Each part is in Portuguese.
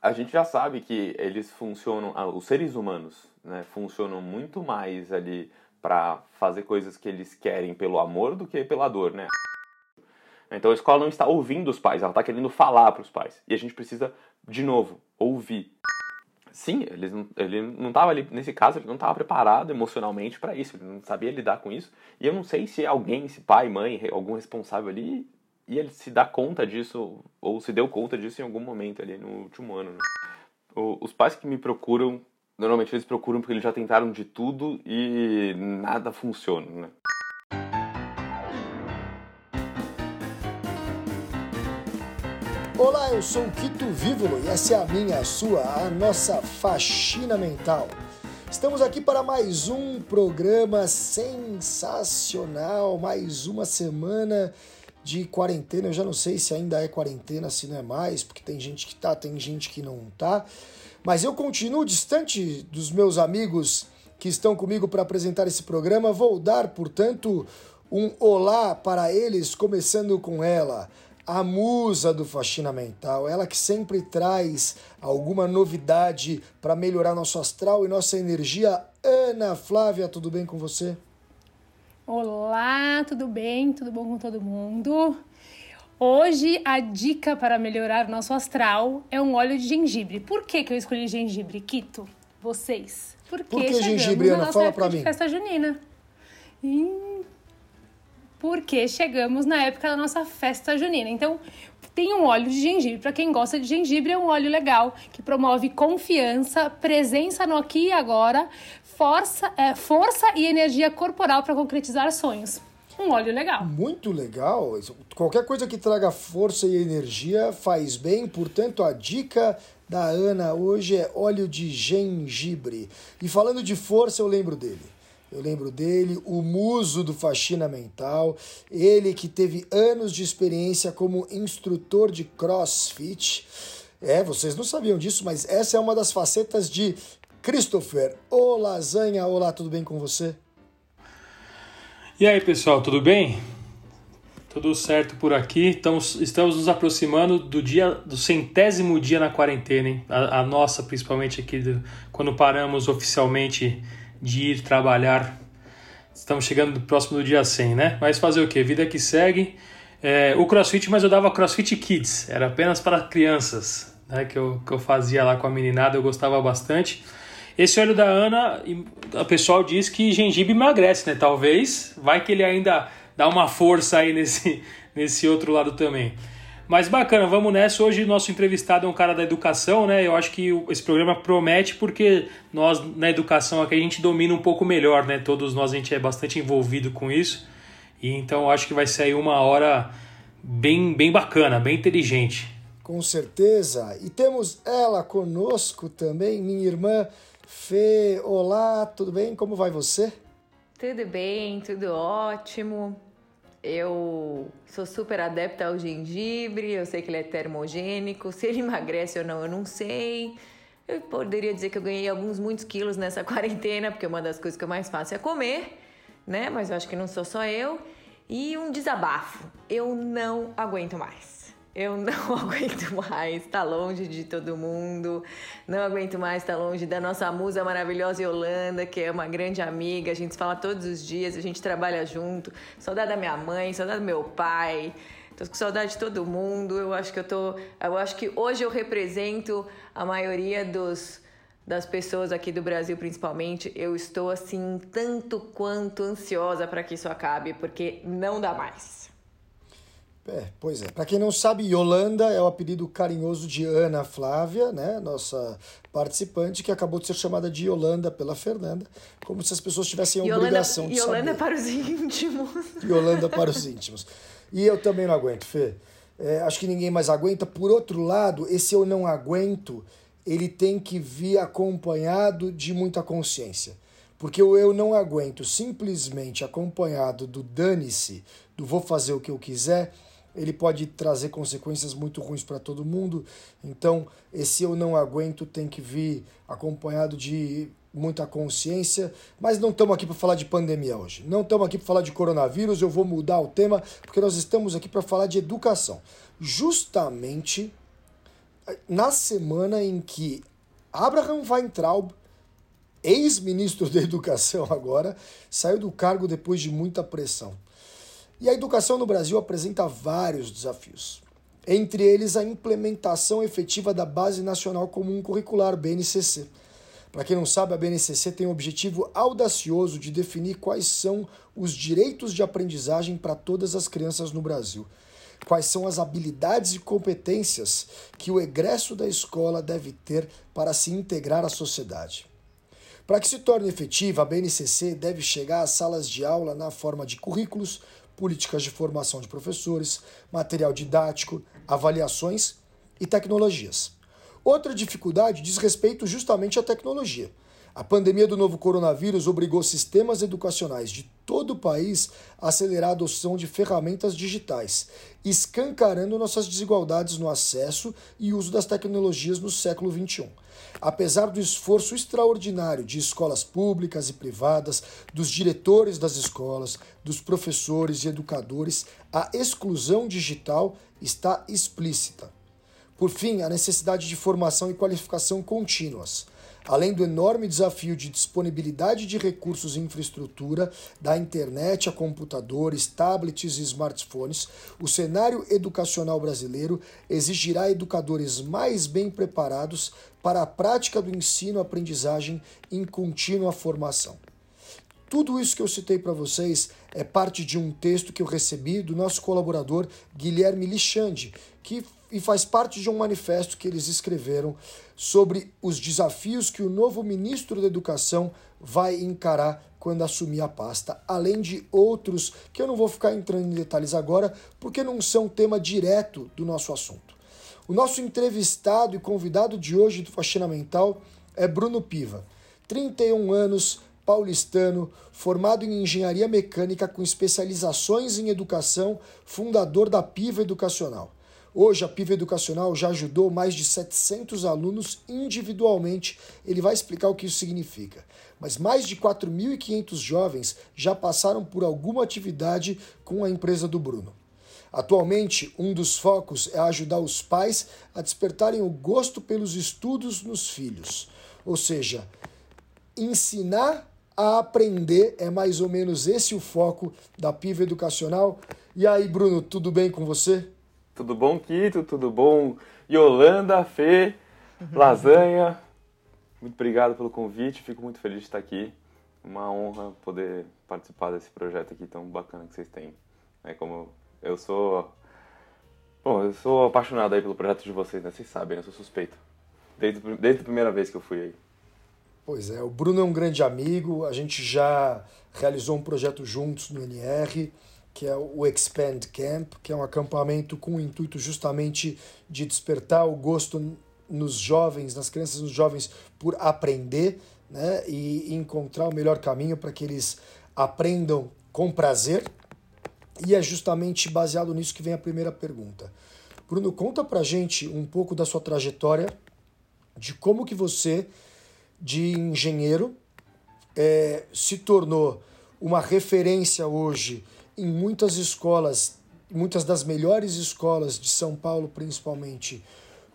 a gente já sabe que eles funcionam, ah, os seres humanos, né, funcionam muito mais ali para fazer coisas que eles querem pelo amor do que pela dor, né? Então a escola não está ouvindo os pais, ela está querendo falar para os pais. E a gente precisa, de novo, ouvir. Sim, ele não, ele não estava ali, nesse caso, ele não estava preparado emocionalmente para isso, ele não sabia lidar com isso. E eu não sei se alguém, se pai, mãe, algum responsável ali, e ele se dá conta disso, ou se deu conta disso em algum momento ali no último ano. Né? Os pais que me procuram, normalmente eles procuram porque eles já tentaram de tudo e nada funciona, né? Olá, eu sou o Quito Vívolo e essa é a minha, a sua, a nossa faxina mental. Estamos aqui para mais um programa sensacional, mais uma semana de quarentena. Eu já não sei se ainda é quarentena, se não é mais, porque tem gente que tá, tem gente que não tá. Mas eu continuo distante dos meus amigos que estão comigo para apresentar esse programa. Vou dar, portanto, um olá para eles, começando com ela a musa do Faxina Mental, ela que sempre traz alguma novidade para melhorar nosso astral e nossa energia. Ana Flávia, tudo bem com você? Olá, tudo bem? Tudo bom com todo mundo? Hoje a dica para melhorar nosso astral é um óleo de gengibre. Por que, que eu escolhi gengibre, Quito? Vocês? Porque Por que gengibre, Ana? Fala para mim. Festa junina. Hum, porque chegamos na época da nossa festa junina. Então, tem um óleo de gengibre. Para quem gosta de gengibre, é um óleo legal que promove confiança, presença no aqui e agora, força, é, força e energia corporal para concretizar sonhos. Um óleo legal. Muito legal. Qualquer coisa que traga força e energia faz bem. Portanto, a dica da Ana hoje é óleo de gengibre. E falando de força, eu lembro dele. Eu lembro dele, o muso do faxina mental, ele que teve anos de experiência como instrutor de crossfit. É, vocês não sabiam disso, mas essa é uma das facetas de Christopher. Ô Lasanha, olá, tudo bem com você? E aí, pessoal, tudo bem? Tudo certo por aqui. Estamos, estamos nos aproximando do dia do centésimo dia na quarentena, hein? A, a nossa, principalmente aqui, do, quando paramos oficialmente de ir trabalhar. Estamos chegando próximo do dia 100, né? Mas fazer o que? Vida que segue. É, o CrossFit, mas eu dava CrossFit Kids, era apenas para crianças, né? Que eu, que eu fazia lá com a meninada, eu gostava bastante. Esse óleo da Ana, o pessoal diz que gengibre emagrece, né? Talvez, vai que ele ainda dá uma força aí nesse, nesse outro lado também. Mas bacana, vamos nessa. Hoje nosso entrevistado é um cara da educação, né? Eu acho que esse programa promete porque nós na educação aqui a gente domina um pouco melhor, né? Todos nós a gente é bastante envolvido com isso. E então acho que vai sair uma hora bem bem bacana, bem inteligente. Com certeza. E temos ela conosco também, minha irmã Fê. Olá, tudo bem? Como vai você? Tudo bem, tudo ótimo. Eu sou super adepta ao gengibre, eu sei que ele é termogênico. Se ele emagrece ou não, eu não sei. Eu poderia dizer que eu ganhei alguns muitos quilos nessa quarentena, porque uma das coisas que eu mais faço é comer, né? Mas eu acho que não sou só eu. E um desabafo: eu não aguento mais. Eu não aguento mais estar tá longe de todo mundo, não aguento mais estar tá longe da nossa musa maravilhosa Yolanda, que é uma grande amiga, a gente se fala todos os dias, a gente trabalha junto. Saudade da minha mãe, saudade do meu pai, tô com saudade de todo mundo. Eu acho que eu tô, eu acho que hoje eu represento a maioria dos das pessoas aqui do Brasil, principalmente, eu estou assim tanto quanto ansiosa para que isso acabe, porque não dá mais. É, pois é. Para quem não sabe, Yolanda é o apelido carinhoso de Ana Flávia, né? Nossa participante, que acabou de ser chamada de Yolanda pela Fernanda, como se as pessoas tivessem a Yolanda, obrigação de Yolanda saber. para os íntimos. Yolanda para os íntimos. E eu também não aguento, Fê. É, acho que ninguém mais aguenta. Por outro lado, esse eu não aguento, ele tem que vir acompanhado de muita consciência. Porque o eu não aguento simplesmente acompanhado do dane-se, do vou fazer o que eu quiser, ele pode trazer consequências muito ruins para todo mundo. Então, esse eu não aguento tem que vir acompanhado de muita consciência, mas não estamos aqui para falar de pandemia hoje. Não estamos aqui para falar de coronavírus, eu vou mudar o tema porque nós estamos aqui para falar de educação. Justamente na semana em que Abraham Weintraub, ex-ministro da Educação agora, saiu do cargo depois de muita pressão. E a educação no Brasil apresenta vários desafios. Entre eles, a implementação efetiva da Base Nacional Comum Curricular, BNCC. Para quem não sabe, a BNCC tem o objetivo audacioso de definir quais são os direitos de aprendizagem para todas as crianças no Brasil. Quais são as habilidades e competências que o egresso da escola deve ter para se integrar à sociedade. Para que se torne efetiva, a BNCC deve chegar às salas de aula na forma de currículos, políticas de formação de professores, material didático, avaliações e tecnologias. Outra dificuldade diz respeito justamente à tecnologia. A pandemia do novo coronavírus obrigou sistemas educacionais de todo o país a acelerar a adoção de ferramentas digitais, escancarando nossas desigualdades no acesso e uso das tecnologias no século XXI. Apesar do esforço extraordinário de escolas públicas e privadas, dos diretores das escolas, dos professores e educadores, a exclusão digital está explícita. Por fim, a necessidade de formação e qualificação contínuas. Além do enorme desafio de disponibilidade de recursos e infraestrutura, da internet a computadores, tablets e smartphones, o cenário educacional brasileiro exigirá educadores mais bem preparados para a prática do ensino-aprendizagem em contínua formação. Tudo isso que eu citei para vocês é parte de um texto que eu recebi do nosso colaborador Guilherme Lixande, que e faz parte de um manifesto que eles escreveram sobre os desafios que o novo ministro da Educação vai encarar quando assumir a pasta, além de outros que eu não vou ficar entrando em detalhes agora, porque não são tema direto do nosso assunto. O nosso entrevistado e convidado de hoje do Faxina Mental é Bruno Piva, 31 anos, paulistano, formado em engenharia mecânica com especializações em educação, fundador da Piva Educacional. Hoje, a PIV Educacional já ajudou mais de 700 alunos individualmente. Ele vai explicar o que isso significa. Mas mais de 4.500 jovens já passaram por alguma atividade com a empresa do Bruno. Atualmente, um dos focos é ajudar os pais a despertarem o gosto pelos estudos nos filhos. Ou seja, ensinar a aprender é mais ou menos esse o foco da PIV Educacional. E aí, Bruno, tudo bem com você? Tudo bom, Quito? Tudo bom, Yolanda, Fê, Lasanha? Muito obrigado pelo convite, fico muito feliz de estar aqui. Uma honra poder participar desse projeto aqui tão bacana que vocês têm. É como eu sou. Bom, eu sou apaixonado aí pelo projeto de vocês, né? Vocês sabem, eu sou suspeito. Desde, desde a primeira vez que eu fui aí. Pois é, o Bruno é um grande amigo, a gente já realizou um projeto juntos no NR que é o Expand Camp, que é um acampamento com o intuito justamente de despertar o gosto nos jovens, nas crianças nos jovens por aprender né, e encontrar o melhor caminho para que eles aprendam com prazer. E é justamente baseado nisso que vem a primeira pergunta. Bruno, conta pra gente um pouco da sua trajetória, de como que você, de engenheiro, é, se tornou uma referência hoje em muitas escolas, muitas das melhores escolas de São Paulo, principalmente,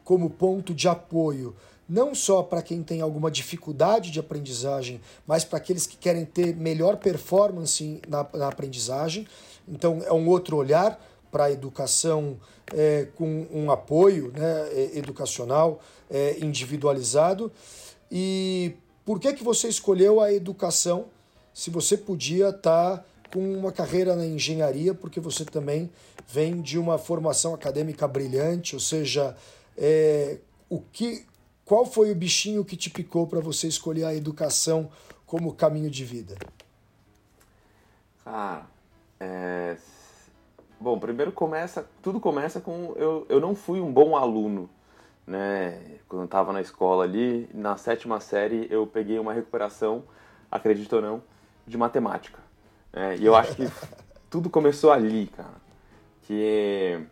como ponto de apoio, não só para quem tem alguma dificuldade de aprendizagem, mas para aqueles que querem ter melhor performance na, na aprendizagem. Então, é um outro olhar para a educação é, com um apoio né, educacional é, individualizado. E por que, que você escolheu a educação se você podia estar tá com uma carreira na engenharia, porque você também vem de uma formação acadêmica brilhante, ou seja, é, o que, qual foi o bichinho que te picou para você escolher a educação como caminho de vida? Ah, é... bom, primeiro começa, tudo começa com eu, eu não fui um bom aluno, né? Quando eu estava na escola ali, na sétima série eu peguei uma recuperação, acredito ou não, de matemática. É, e eu acho que tudo começou ali, cara. Que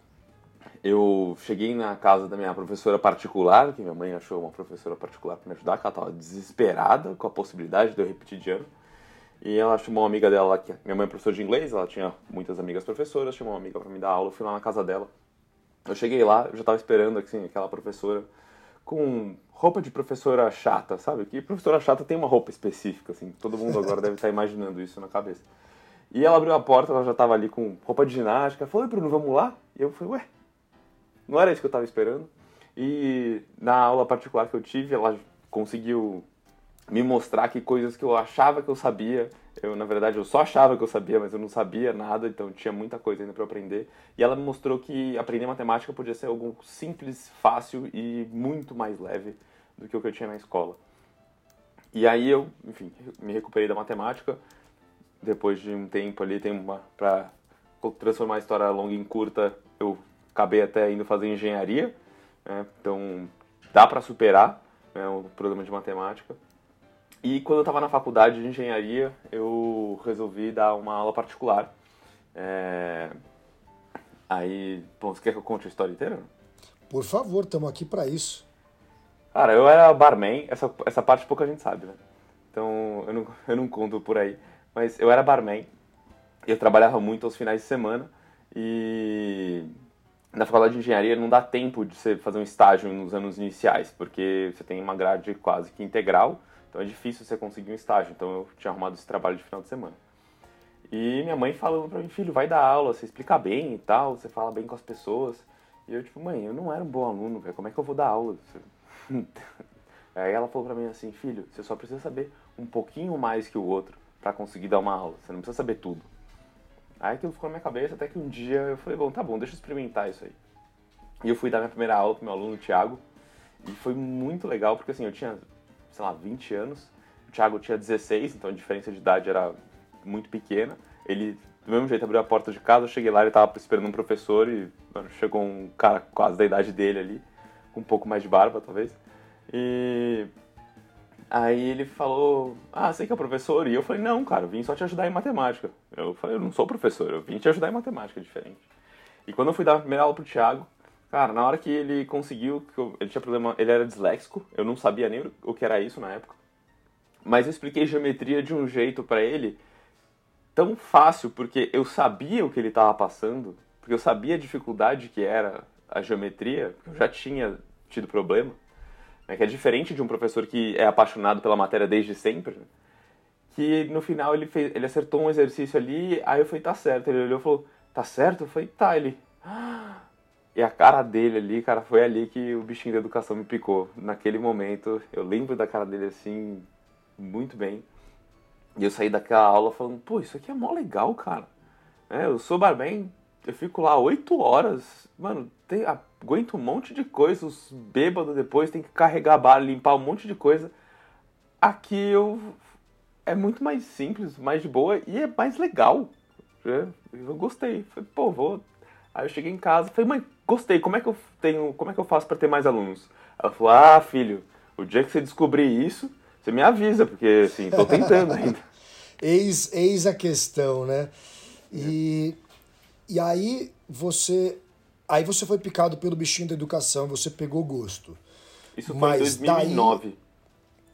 eu cheguei na casa da minha professora particular, que minha mãe achou uma professora particular para me ajudar, que ela estava desesperada com a possibilidade de eu repetir de ano. E ela chamou uma amiga dela, que minha mãe é professora de inglês, ela tinha muitas amigas professoras, chamou uma amiga para me dar aula, eu fui lá na casa dela. Eu cheguei lá, eu já estava esperando assim, aquela professora com roupa de professora chata, sabe? Que professora chata tem uma roupa específica, assim. Todo mundo agora deve estar imaginando isso na cabeça. E ela abriu a porta, ela já estava ali com roupa de ginástica. Falou, Bruno, vamos lá? E eu falei, ué, não era isso que eu estava esperando. E na aula particular que eu tive, ela conseguiu me mostrar que coisas que eu achava que eu sabia, eu na verdade eu só achava que eu sabia, mas eu não sabia nada, então tinha muita coisa ainda para aprender. E ela me mostrou que aprender matemática podia ser algo simples, fácil e muito mais leve do que o que eu tinha na escola. E aí eu, enfim, me recuperei da matemática. Depois de um tempo ali, tem uma para transformar a história longa em curta, eu acabei até indo fazer engenharia. Né? Então dá para superar né, o problema de matemática. E quando eu estava na faculdade de engenharia, eu resolvi dar uma aula particular. É... Aí, bom, você quer que eu conte a história inteira? Por favor, estamos aqui para isso. Cara, eu era barman, essa, essa parte pouca gente sabe, né? Então eu não, eu não conto por aí. Mas eu era barman, eu trabalhava muito aos finais de semana e na faculdade de engenharia não dá tempo de você fazer um estágio nos anos iniciais, porque você tem uma grade quase que integral então é difícil você conseguir um estágio. Então eu tinha arrumado esse trabalho de final de semana. E minha mãe falando pra mim, filho, vai dar aula, você explica bem e tal, você fala bem com as pessoas. E eu, tipo, mãe, eu não era um bom aluno, velho, como é que eu vou dar aula? Aí ela falou pra mim assim, filho, você só precisa saber um pouquinho mais que o outro para conseguir dar uma aula, você não precisa saber tudo. Aí aquilo ficou na minha cabeça, até que um dia eu falei, bom, tá bom, deixa eu experimentar isso aí. E eu fui dar minha primeira aula pro meu aluno, Thiago, e foi muito legal, porque assim, eu tinha sei lá, 20 anos. O Thiago tinha 16, então a diferença de idade era muito pequena. Ele, do mesmo jeito, abriu a porta de casa, eu cheguei lá, ele tava esperando um professor e mano, chegou um cara quase da idade dele ali, com um pouco mais de barba, talvez. E aí ele falou, ah, você que é professor? E eu falei, não, cara, eu vim só te ajudar em matemática. Eu falei, eu não sou professor, eu vim te ajudar em matemática, é diferente. E quando eu fui dar a primeira aula pro Thiago, Cara, na hora que ele conseguiu, ele tinha problema, ele era disléxico, eu não sabia nem o que era isso na época. Mas eu expliquei geometria de um jeito para ele tão fácil, porque eu sabia o que ele estava passando, porque eu sabia a dificuldade que era a geometria, eu já tinha tido problema, né, que é diferente de um professor que é apaixonado pela matéria desde sempre, né, que no final ele, fez, ele acertou um exercício ali, aí eu falei, tá certo, ele olhou e falou, tá certo? Eu falei, tá, ele... Ah, e a cara dele ali, cara, foi ali que o bichinho da educação me picou. Naquele momento, eu lembro da cara dele assim, muito bem. E eu saí daquela aula falando, pô, isso aqui é mó legal, cara. É, eu sou barman, eu fico lá oito horas, mano, tem, aguento um monte de coisa, os bêbados depois tem que carregar bar, limpar um monte de coisa. Aqui eu é muito mais simples, mais de boa e é mais legal. É, eu gostei. Falei, pô, vou. Aí eu cheguei em casa, falei, mãe, gostei, como é que eu tenho, como é que eu faço para ter mais alunos? Ela falou: "Ah, filho, o dia que você descobrir isso, você me avisa, porque assim, tô tentando ainda". eis, eis a questão, né? E e aí você aí você foi picado pelo bichinho da educação, você pegou gosto. Isso foi Mas em 2009. Daí,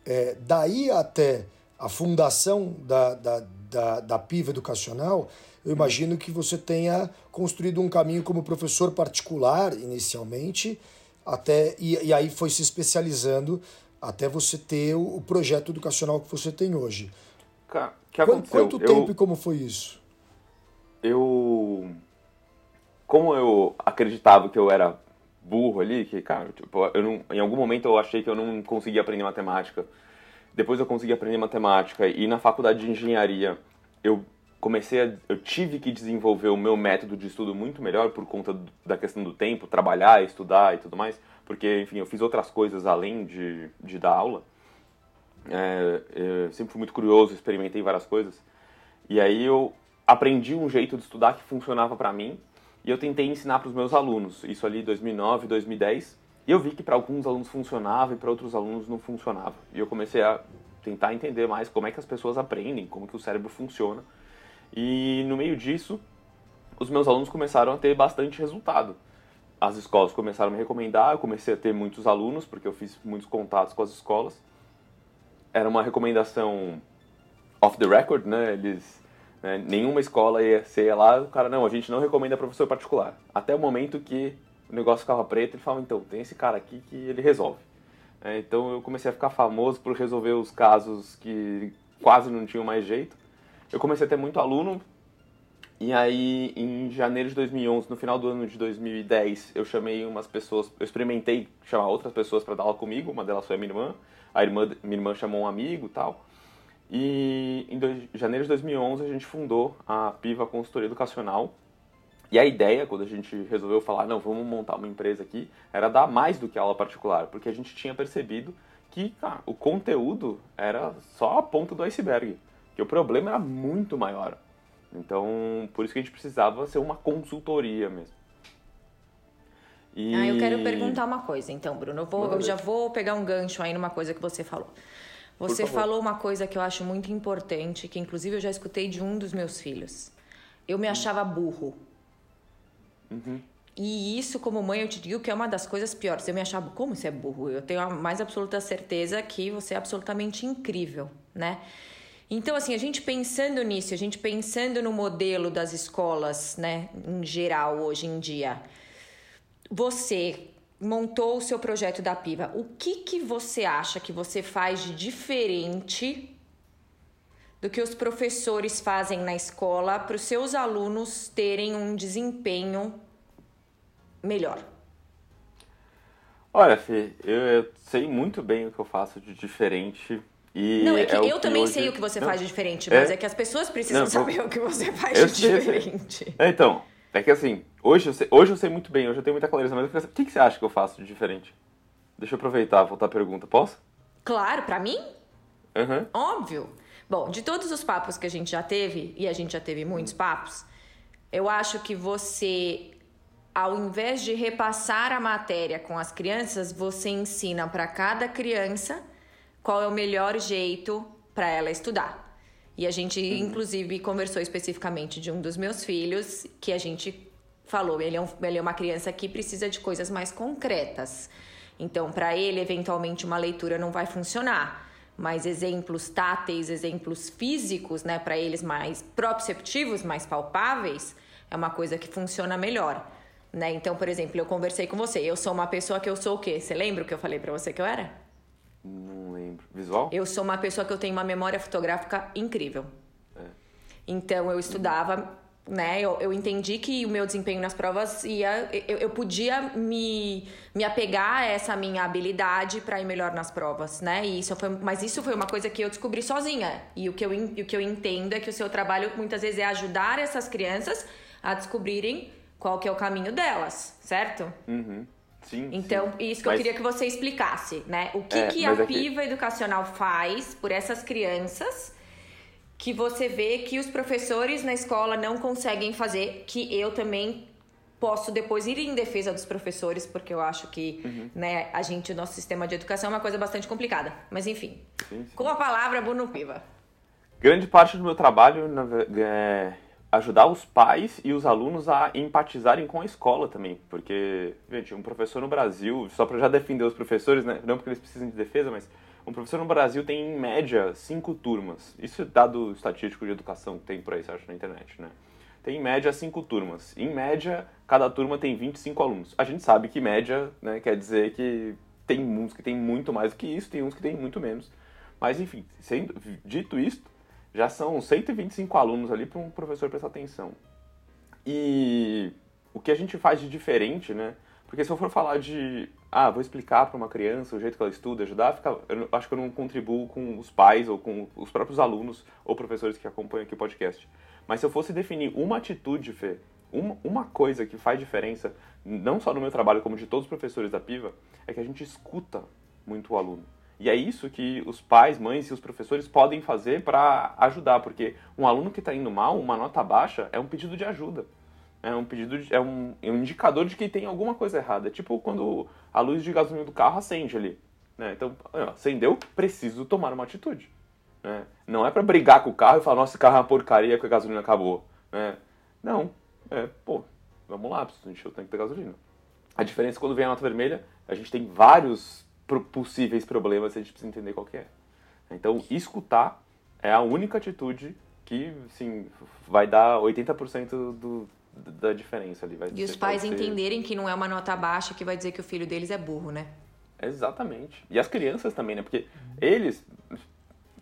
é, daí até a fundação da, da, da, da PIVA Educacional, eu imagino que você tenha construído um caminho como professor particular inicialmente, até e, e aí foi se especializando até você ter o, o, projeto educacional que você tem hoje. Que quanto, quanto tempo eu, e como foi isso? Eu, como eu acreditava que eu era burro ali, que cara, tipo, eu não, em algum momento eu achei que eu não conseguia aprender matemática. Depois eu consegui aprender matemática e na faculdade de engenharia eu comecei a, eu tive que desenvolver o meu método de estudo muito melhor por conta do, da questão do tempo, trabalhar, estudar e tudo mais, porque, enfim, eu fiz outras coisas além de, de dar aula. É, sempre fui muito curioso, experimentei várias coisas. E aí eu aprendi um jeito de estudar que funcionava para mim e eu tentei ensinar para os meus alunos. Isso ali 2009, 2010. E eu vi que para alguns alunos funcionava e para outros alunos não funcionava. E eu comecei a tentar entender mais como é que as pessoas aprendem, como que o cérebro funciona e no meio disso, os meus alunos começaram a ter bastante resultado. As escolas começaram a me recomendar, eu comecei a ter muitos alunos, porque eu fiz muitos contatos com as escolas. Era uma recomendação off the record, né? Eles, né? nenhuma escola ia ser lá, o cara, não, a gente não recomenda professor particular. Até o momento que o negócio ficava preto, ele falava, então, tem esse cara aqui que ele resolve. É, então eu comecei a ficar famoso por resolver os casos que quase não tinham mais jeito. Eu comecei a ter muito aluno, e aí em janeiro de 2011, no final do ano de 2010, eu chamei umas pessoas, eu experimentei chamar outras pessoas para dar aula comigo, uma delas foi a minha irmã, a irmã, minha irmã chamou um amigo tal. E em dois, janeiro de 2011 a gente fundou a Piva Consultoria Educacional, e a ideia, quando a gente resolveu falar, não, vamos montar uma empresa aqui, era dar mais do que aula particular, porque a gente tinha percebido que cara, o conteúdo era só a ponta do iceberg, que o problema era muito maior. Então, por isso que a gente precisava ser uma consultoria mesmo. E... Ah, eu quero perguntar uma coisa, então, Bruno. Eu, vou, eu já vou pegar um gancho aí numa coisa que você falou. Você falou uma coisa que eu acho muito importante, que inclusive eu já escutei de um dos meus filhos. Eu me achava burro. Uhum. E isso, como mãe, eu te digo que é uma das coisas piores. Eu me achava, como você é burro? Eu tenho a mais absoluta certeza que você é absolutamente incrível, né? Então, assim, a gente pensando nisso, a gente pensando no modelo das escolas, né, em geral, hoje em dia, você montou o seu projeto da Piva, o que, que você acha que você faz de diferente do que os professores fazem na escola para os seus alunos terem um desempenho melhor? Olha, Fê, eu, eu, sei muito bem o que eu faço de diferente. E não, é que é eu também hoje... sei o que você não, faz de diferente, mas é, é que as pessoas precisam não, saber o que você faz de diferente. É, então, é que assim, hoje eu, sei, hoje eu sei muito bem, hoje eu tenho muita clareza, mas o que, que você acha que eu faço de diferente? Deixa eu aproveitar, voltar a pergunta, posso? Claro, para mim? Uhum. Óbvio. Bom, de todos os papos que a gente já teve, e a gente já teve muitos papos, eu acho que você ao invés de repassar a matéria com as crianças, você ensina para cada criança qual é o melhor jeito para ela estudar. E a gente, uhum. inclusive, conversou especificamente de um dos meus filhos, que a gente falou: ele é, um, ele é uma criança que precisa de coisas mais concretas. Então, para ele, eventualmente, uma leitura não vai funcionar. Mas exemplos táteis, exemplos físicos, né, para eles mais proprioceptivos, mais palpáveis, é uma coisa que funciona melhor. Né? Então, por exemplo, eu conversei com você. Eu sou uma pessoa que eu sou o quê? Você lembra o que eu falei para você que eu era? Não lembro. Visual? Eu sou uma pessoa que eu tenho uma memória fotográfica incrível. É. Então, eu estudava, né? Eu, eu entendi que o meu desempenho nas provas ia... Eu, eu podia me, me apegar a essa minha habilidade para ir melhor nas provas, né? E isso foi, mas isso foi uma coisa que eu descobri sozinha. E o que eu, o que eu entendo é que o seu trabalho, muitas vezes, é ajudar essas crianças a descobrirem qual que é o caminho delas, certo? Uhum. Sim, então, sim. isso que mas... eu queria que você explicasse, né? O que, é, que a é Piva Educacional faz por essas crianças que você vê que os professores na escola não conseguem fazer, que eu também posso depois ir em defesa dos professores, porque eu acho que uhum. né, a gente, o nosso sistema de educação é uma coisa bastante complicada. Mas enfim, sim, sim. com a palavra, Bruno Piva. Grande parte do meu trabalho é, ajudar os pais e os alunos a empatizarem com a escola também, porque, gente, um professor no Brasil, só para já defender os professores, né, não porque eles precisam de defesa, mas um professor no Brasil tem em média cinco turmas. Isso é dado estatístico de educação que tem por aí, você acha, na internet, né? Tem em média cinco turmas. Em média, cada turma tem 25 alunos. A gente sabe que média, né, quer dizer que tem uns que tem muito mais do que isso, tem uns que tem muito menos. Mas enfim, sendo dito isso, já são 125 alunos ali para um professor prestar atenção. E o que a gente faz de diferente, né? Porque se eu for falar de, ah, vou explicar para uma criança o jeito que ela estuda, ajudar, fica, eu acho que eu não contribuo com os pais ou com os próprios alunos ou professores que acompanham aqui o podcast. Mas se eu fosse definir uma atitude, Fê, uma, uma coisa que faz diferença, não só no meu trabalho, como de todos os professores da PIVA, é que a gente escuta muito o aluno. E é isso que os pais, mães e os professores podem fazer para ajudar, porque um aluno que está indo mal, uma nota baixa, é um pedido de ajuda. É um pedido, de, é, um, é um indicador de que tem alguma coisa errada. É tipo quando a luz de gasolina do carro acende ali. Né? Então, acendeu, preciso tomar uma atitude. Né? Não é para brigar com o carro e falar, nossa, esse carro é uma porcaria que a gasolina acabou. Né? Não, é, pô, vamos lá, preciso encher o tanque de gasolina. A diferença é quando vem a nota vermelha, a gente tem vários possíveis problemas, a gente precisa entender qual é. Então, escutar é a única atitude que, assim, vai dar 80% do, da diferença ali. Vai e os pais ser... entenderem que não é uma nota baixa que vai dizer que o filho deles é burro, né? Exatamente. E as crianças também, né? Porque eles,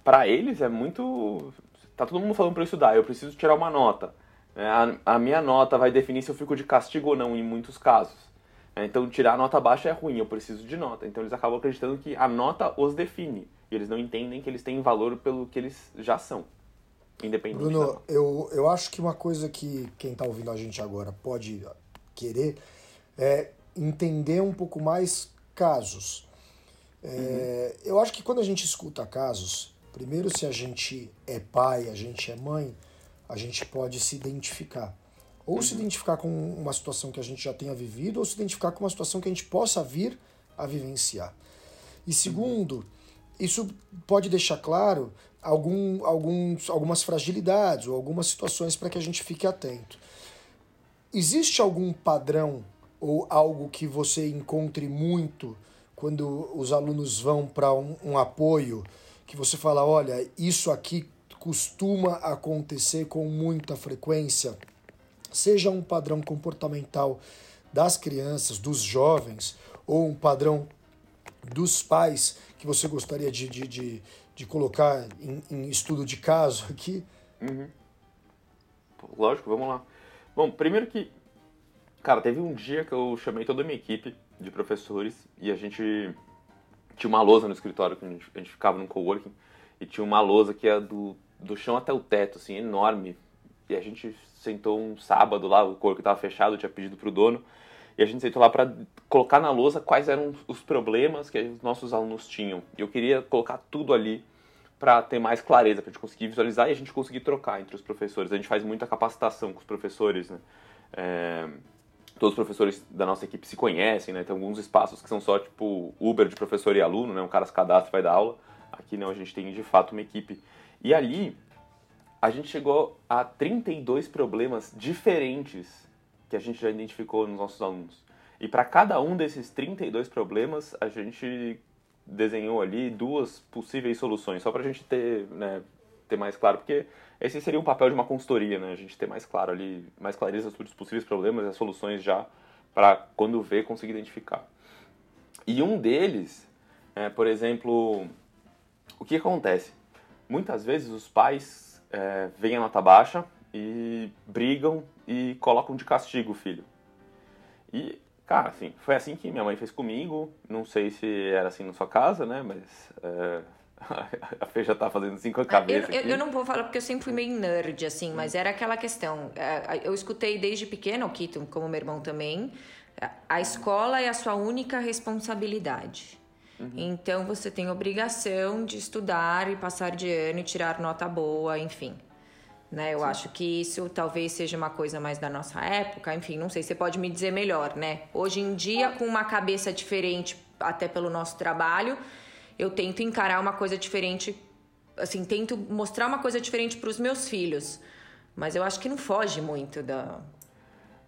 para eles é muito. Tá todo mundo falando para eu estudar, eu preciso tirar uma nota. É, a, a minha nota vai definir se eu fico de castigo ou não, em muitos casos. É, então, tirar a nota baixa é ruim, eu preciso de nota. Então, eles acabam acreditando que a nota os define. E eles não entendem que eles têm valor pelo que eles já são. Independente. Bruno, eu, eu acho que uma coisa que quem está ouvindo a gente agora pode querer é entender um pouco mais casos. É, uhum. Eu acho que quando a gente escuta casos, primeiro, se a gente é pai, a gente é mãe, a gente pode se identificar. Ou se identificar com uma situação que a gente já tenha vivido, ou se identificar com uma situação que a gente possa vir a vivenciar. E segundo, isso pode deixar claro algum, alguns, algumas fragilidades ou algumas situações para que a gente fique atento. Existe algum padrão ou algo que você encontre muito quando os alunos vão para um, um apoio, que você fala, olha, isso aqui costuma acontecer com muita frequência? Seja um padrão comportamental das crianças, dos jovens, ou um padrão dos pais que você gostaria de, de, de, de colocar em, em, estudo de caso aqui? Uhum. Lógico, vamos lá. Bom, primeiro que, cara, teve um dia que eu chamei toda a minha equipe de professores e a gente tinha uma lousa no escritório, que a gente, a gente ficava num coworking, e tinha uma lousa que ia do, do chão até o teto, assim, enorme. E a gente sentou um sábado lá, o corpo estava fechado, tinha pedido para o dono, e a gente sentou lá para colocar na lousa quais eram os problemas que os nossos alunos tinham. E eu queria colocar tudo ali para ter mais clareza, para a gente conseguir visualizar e a gente conseguir trocar entre os professores. A gente faz muita capacitação com os professores, né? É, todos os professores da nossa equipe se conhecem, né? Tem alguns espaços que são só tipo Uber de professor e aluno, né? Um cara se cadastra e vai dar aula. Aqui não, a gente tem de fato uma equipe. E ali a gente chegou a 32 problemas diferentes que a gente já identificou nos nossos alunos. E para cada um desses 32 problemas, a gente desenhou ali duas possíveis soluções, só para a gente ter, né, ter mais claro, porque esse seria o papel de uma consultoria, né? A gente ter mais claro ali, mais clareza sobre os possíveis problemas e as soluções já para quando ver conseguir identificar. E um deles, é, por exemplo, o que acontece? Muitas vezes os pais é, veem a nota baixa e brigam e colocam de castigo o filho. E, cara, assim, foi assim que minha mãe fez comigo. Não sei se era assim na sua casa, né? Mas é, a Fê já tá fazendo cinco a cabeça. Eu, eu, eu, não vou falar porque eu sempre fui meio nerd, assim, mas era aquela questão. É, eu escutei desde pequeno, o Kito, como meu irmão também, a escola é a sua única responsabilidade. Uhum. Então você tem obrigação de estudar e passar de ano e tirar nota boa, enfim. Né? Eu Sim. acho que isso talvez seja uma coisa mais da nossa época, enfim, não sei, você pode me dizer melhor, né? Hoje em dia, com uma cabeça diferente, até pelo nosso trabalho, eu tento encarar uma coisa diferente, assim, tento mostrar uma coisa diferente para os meus filhos. Mas eu acho que não foge muito da.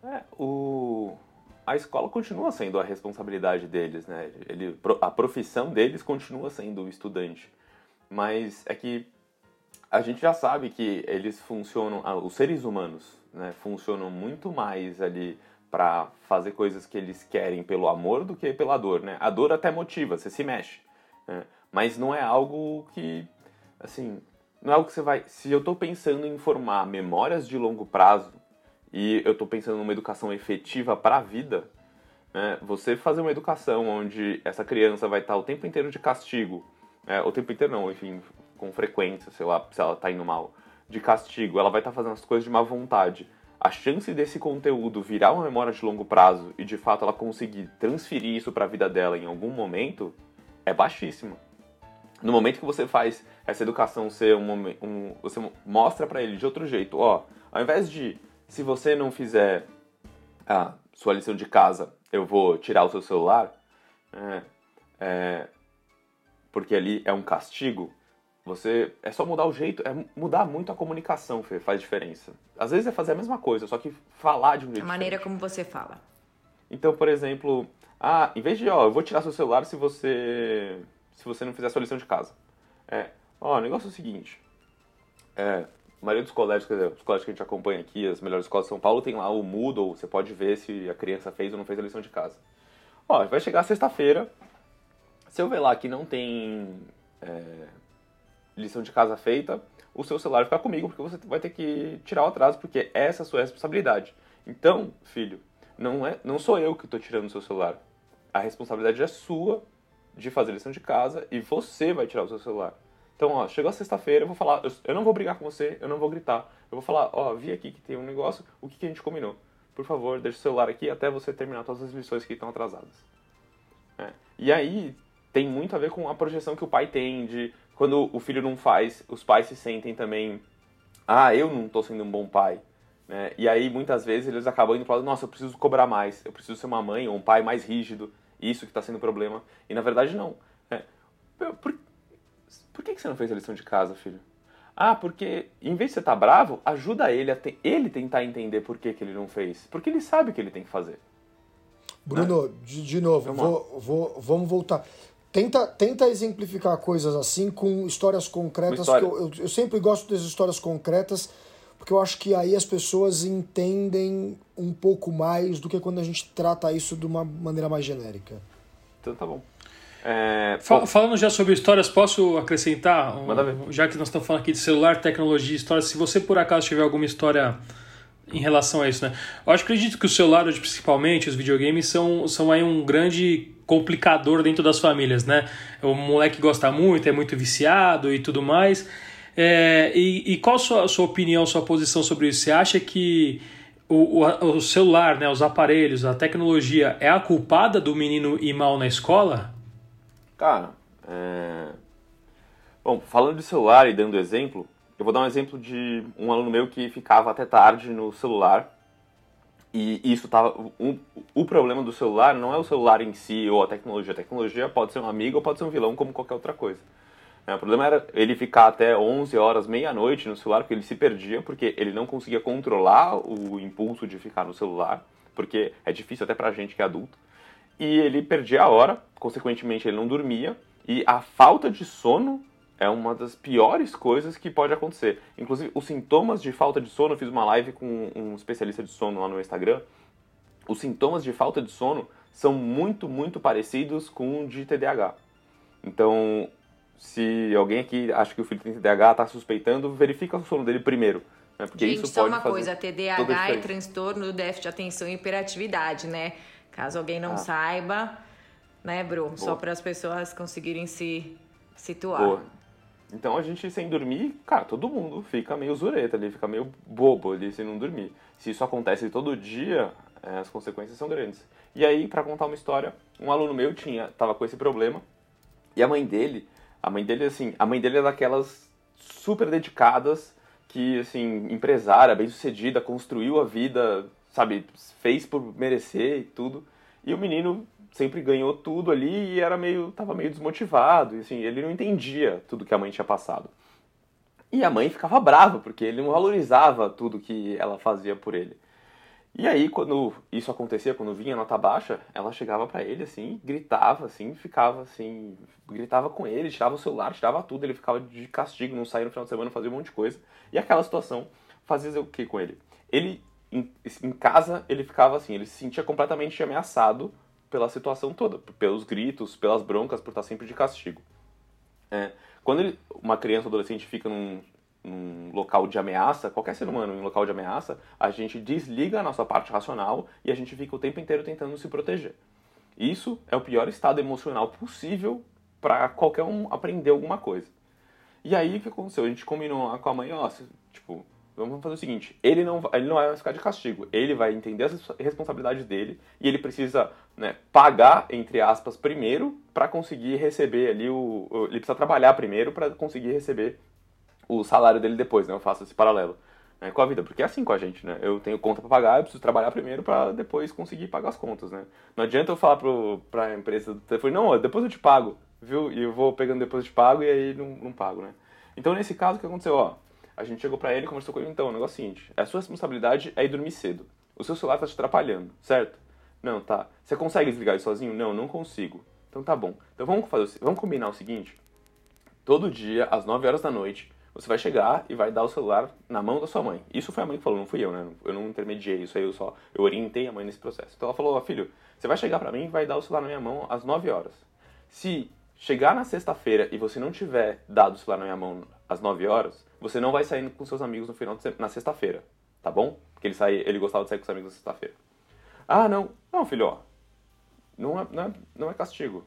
É, o, a escola continua sendo a responsabilidade deles, né? Ele, a profissão deles continua sendo o estudante. Mas é que a gente já sabe que eles funcionam, os seres humanos, né, funcionam muito mais ali para fazer coisas que eles querem pelo amor do que pela dor, né? A dor até motiva, você se mexe, né? mas não é algo que, assim, não é algo que você vai. Se eu estou pensando em formar memórias de longo prazo e eu estou pensando numa educação efetiva para a vida, né, você fazer uma educação onde essa criança vai estar o tempo inteiro de castigo, é, o tempo inteiro não, enfim, com frequência, sei lá, se ela está indo mal, de castigo, ela vai estar fazendo as coisas de má vontade. A chance desse conteúdo virar uma memória de longo prazo e de fato ela conseguir transferir isso para a vida dela em algum momento é baixíssima. No momento que você faz essa educação ser um, um você mostra para ele de outro jeito, ó, ao invés de se você não fizer a sua lição de casa, eu vou tirar o seu celular, é, é, porque ali é um castigo, você é só mudar o jeito, é mudar muito a comunicação, Fê, faz diferença. Às vezes é fazer a mesma coisa, só que falar de um jeito A maneira diferente. como você fala. Então, por exemplo, ah, em vez de, ó, eu vou tirar seu celular se você se você não fizer a sua lição de casa. É, ó, o negócio é o seguinte, é, a maioria dos colégios, quer dizer, os colégios que a gente acompanha aqui, as melhores escolas de São Paulo, tem lá o Moodle, você pode ver se a criança fez ou não fez a lição de casa. Ó, vai chegar sexta-feira, se eu ver lá que não tem é, lição de casa feita, o seu celular fica comigo, porque você vai ter que tirar o atraso, porque essa é a sua responsabilidade. Então, filho, não, é, não sou eu que estou tirando o seu celular. A responsabilidade é sua de fazer lição de casa e você vai tirar o seu celular. Então, ó, chegou a sexta-feira, eu vou falar, eu, eu, não vou brigar com você, eu não vou gritar. Eu vou falar, ó, vi aqui que tem um negócio, o que, que a gente combinou? Por favor, deixa o celular aqui até você terminar todas as lições que estão atrasadas. É. E aí, tem muito a ver com a projeção que o pai tem de quando o filho não faz, os pais se sentem também, ah, eu não estou sendo um bom pai. Né? E aí, muitas vezes, eles acabam indo para nossa, eu preciso cobrar mais, eu preciso ser uma mãe ou um pai mais rígido, isso que está sendo problema. E na verdade, não. É. Por, por que, que você não fez a lição de casa, filho? Ah, porque em vez de você estar tá bravo, ajuda ele a te, ele tentar entender por que, que ele não fez. Porque ele sabe o que ele tem que fazer. Bruno, né? de, de novo, vou, vou, vamos voltar. Tenta, tenta exemplificar coisas assim com histórias concretas. História. Eu, eu, eu, sempre gosto das histórias concretas, porque eu acho que aí as pessoas entendem um pouco mais do que quando a gente trata isso de uma maneira mais genérica. Então tá bom. É, falando já sobre histórias, posso acrescentar? Um, já que nós estamos falando aqui de celular, tecnologia, história, se você por acaso tiver alguma história em relação a isso, né? Eu acho, acredito que o celular, principalmente, os videogames, são, são aí um grande complicador dentro das famílias, né? O moleque gosta muito, é muito viciado e tudo mais. É, e, e, qual a sua, a sua opinião, sua posição sobre isso? Você acha que o, o, o, celular, né, os aparelhos, a tecnologia é a culpada do menino ir mal na escola? Cara, é... bom, falando de celular e dando exemplo, eu vou dar um exemplo de um aluno meu que ficava até tarde no celular e isso tava. Um, o problema do celular não é o celular em si ou a tecnologia. A tecnologia pode ser um amigo ou pode ser um vilão, como qualquer outra coisa. É, o problema era ele ficar até 11 horas, meia-noite no celular, porque ele se perdia, porque ele não conseguia controlar o impulso de ficar no celular, porque é difícil até pra gente que é adulto. E ele perdia a hora, consequentemente ele não dormia, e a falta de sono é uma das piores coisas que pode acontecer. Inclusive, os sintomas de falta de sono, eu fiz uma live com um especialista de sono lá no Instagram. Os sintomas de falta de sono são muito, muito parecidos com o de TDAH. Então, se alguém aqui acha que o filho tem TDAH, está suspeitando, verifica o sono dele primeiro. Né? Porque Gente, isso só uma coisa, TDAH é transtorno do déficit de atenção e hiperatividade, né? Caso alguém não ah. saiba, né, Bru? Boa. Só para as pessoas conseguirem se situar. Boa. Então a gente sem dormir, cara, todo mundo fica meio zureta ali, fica meio bobo ali se não dormir. Se isso acontece todo dia, é, as consequências são grandes. E aí, para contar uma história, um aluno meu tinha, tava com esse problema, e a mãe dele, a mãe dele assim, a mãe dele é daquelas super dedicadas que assim, empresária, bem-sucedida, construiu a vida, sabe, fez por merecer e tudo. E o menino sempre ganhou tudo ali e era meio tava meio desmotivado, e assim, ele não entendia tudo que a mãe tinha passado. E a mãe ficava brava porque ele não valorizava tudo que ela fazia por ele. E aí quando isso acontecia, quando vinha nota baixa, ela chegava para ele assim, gritava assim, ficava assim, gritava com ele, tirava o celular, tirava tudo, ele ficava de castigo, não saía no final de semana, fazia um monte de coisa. E aquela situação fazia o que com ele? Ele em, em casa ele ficava assim, ele se sentia completamente ameaçado pela situação toda, pelos gritos, pelas broncas, por estar sempre de castigo. É, quando ele, uma criança ou adolescente fica num, num, local de ameaça, qualquer ser humano em um local de ameaça, a gente desliga a nossa parte racional e a gente fica o tempo inteiro tentando se proteger. Isso é o pior estado emocional possível para qualquer um aprender alguma coisa. E aí o que aconteceu? A gente combinou com a mãe, ó, tipo, vamos fazer o seguinte, ele não, ele não vai ficar de castigo, ele vai entender as responsabilidades dele e ele precisa né, pagar, entre aspas, primeiro para conseguir receber ali o... Ele precisa trabalhar primeiro para conseguir receber o salário dele depois, né? Eu faço esse paralelo né, com a vida, porque é assim com a gente, né? Eu tenho conta para pagar, eu preciso trabalhar primeiro para depois conseguir pagar as contas, né? Não adianta eu falar para a empresa do telefone, não, depois eu te pago, viu? E eu vou pegando depois eu te pago e aí não, não pago, né? Então, nesse caso, o que aconteceu? Ó, a gente chegou para ele e conversou com ele, então, o negócio é o seguinte, a sua responsabilidade é ir dormir cedo. O seu celular tá te atrapalhando, certo? Não, tá. Você consegue desligar isso sozinho? Não, não consigo. Então tá bom. Então vamos fazer, vamos combinar o seguinte. Todo dia, às 9 horas da noite, você vai chegar e vai dar o celular na mão da sua mãe. Isso foi a mãe que falou, não fui eu, né? Eu não intermediei isso aí, eu só eu orientei a mãe nesse processo. Então ela falou, oh, filho, você vai chegar para mim e vai dar o celular na minha mão às 9 horas. Se chegar na sexta-feira e você não tiver dado o celular na minha mão às 9 horas, você não vai sair com seus amigos no final de, na sexta-feira, tá bom? Porque ele, saía, ele gostava de sair com os amigos na sexta-feira. Ah, não. Não, filho, ó. Não é, não é, não é castigo.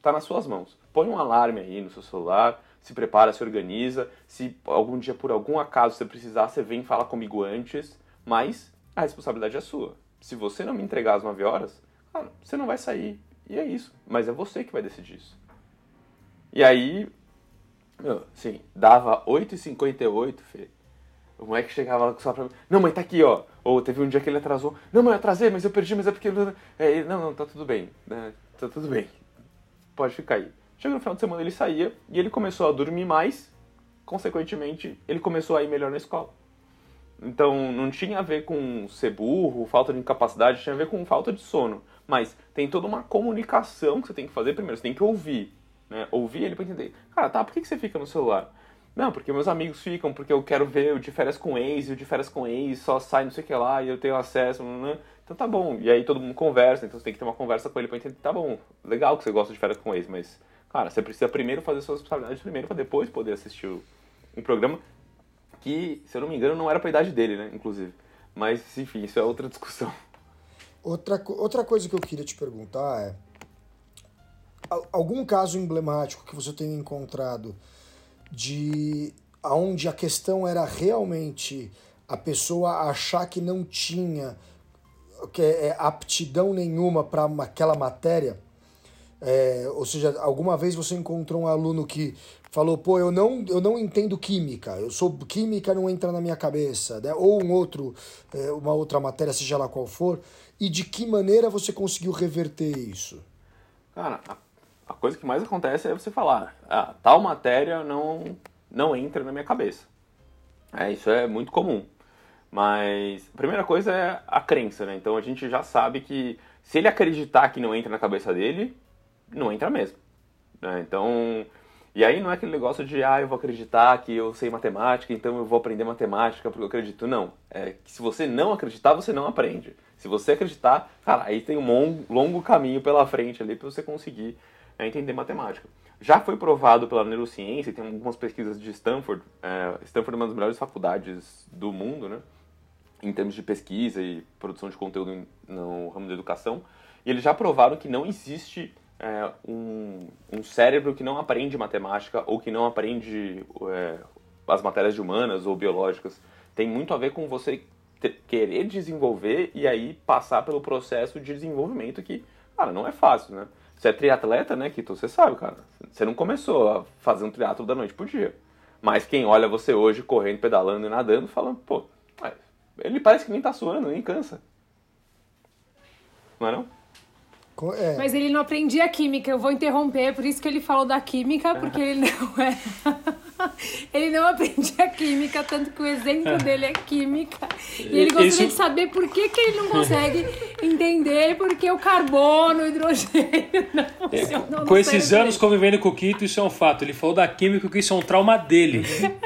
Tá nas suas mãos. Põe um alarme aí no seu celular, se prepara, se organiza. Se algum dia, por algum acaso, você precisar, você vem falar comigo antes. Mas a responsabilidade é sua. Se você não me entregar às 9 horas, cara, você não vai sair. E é isso. Mas é você que vai decidir isso. E aí, sim, dava 8h58, Fê. O moleque chegava lá só pra mim. Não, mãe, tá aqui, ó. Ou teve um dia que ele atrasou. Não, mãe, eu atrasei, mas eu perdi, mas é porque. É, não, não, tá tudo bem. Né? Tá tudo bem. Pode ficar aí. Chegou no final de semana, ele saía e ele começou a dormir mais. Consequentemente, ele começou a ir melhor na escola. Então, não tinha a ver com ser burro, falta de incapacidade, tinha a ver com falta de sono. Mas tem toda uma comunicação que você tem que fazer primeiro. Você tem que ouvir. Né? Ouvir ele para entender. Cara, tá, por que, que você fica no celular? Não, porque meus amigos ficam, porque eu quero ver o de férias com ex, e o de férias com ex só sai não sei o que lá, e eu tenho acesso, né? Então tá bom. E aí todo mundo conversa, então você tem que ter uma conversa com ele pra entender, tá bom, legal que você gosta de férias com ex, mas, cara, você precisa primeiro fazer suas responsabilidades primeiro para depois poder assistir o, um programa que, se eu não me engano, não era pra idade dele, né, inclusive. Mas, enfim, isso é outra discussão. Outra, outra coisa que eu queria te perguntar é algum caso emblemático que você tenha encontrado de aonde a questão era realmente a pessoa achar que não tinha que é, é aptidão nenhuma para aquela matéria, é, ou seja, alguma vez você encontrou um aluno que falou, pô, eu não, eu não entendo química, eu sou química não entra na minha cabeça, né? ou um outro, é, uma outra matéria, seja lá qual for, e de que maneira você conseguiu reverter isso? Cara, a a coisa que mais acontece é você falar, ah, tal matéria não, não entra na minha cabeça. É, isso é muito comum. Mas a primeira coisa é a crença, né? Então a gente já sabe que se ele acreditar que não entra na cabeça dele, não entra mesmo. Né? Então, e aí não é aquele negócio de, ah, eu vou acreditar que eu sei matemática, então eu vou aprender matemática porque eu acredito. Não. É que se você não acreditar, você não aprende. Se você acreditar, cara, aí tem um longo caminho pela frente ali para você conseguir é entender matemática. Já foi provado pela neurociência, tem algumas pesquisas de Stanford. É, Stanford é uma das melhores faculdades do mundo, né? Em termos de pesquisa e produção de conteúdo no ramo da educação. E eles já provaram que não existe é, um, um, cérebro que não aprende matemática ou que não aprende é, as matérias de humanas ou biológicas. Tem muito a ver com você ter, querer desenvolver e aí passar pelo processo de desenvolvimento que, cara, não é fácil, né? Você é triatleta, né, Kito? Você sabe, cara. Você não começou a fazer um triatlo da noite pro dia. Mas quem olha você hoje correndo, pedalando e nadando, fala, pô, ele parece que nem tá suando, nem cansa. Não é não? É. Mas ele não aprendia química, eu vou interromper, por isso que ele falou da química, porque ele não é. ele não aprendia química, tanto que o exemplo dele é química. E ele gostaria isso... de saber por que, que ele não consegue entender porque o carbono, o hidrogênio não funcionam. Com esses anos convivendo com o Kito, isso é um fato. Ele falou da química, que isso é um trauma dele.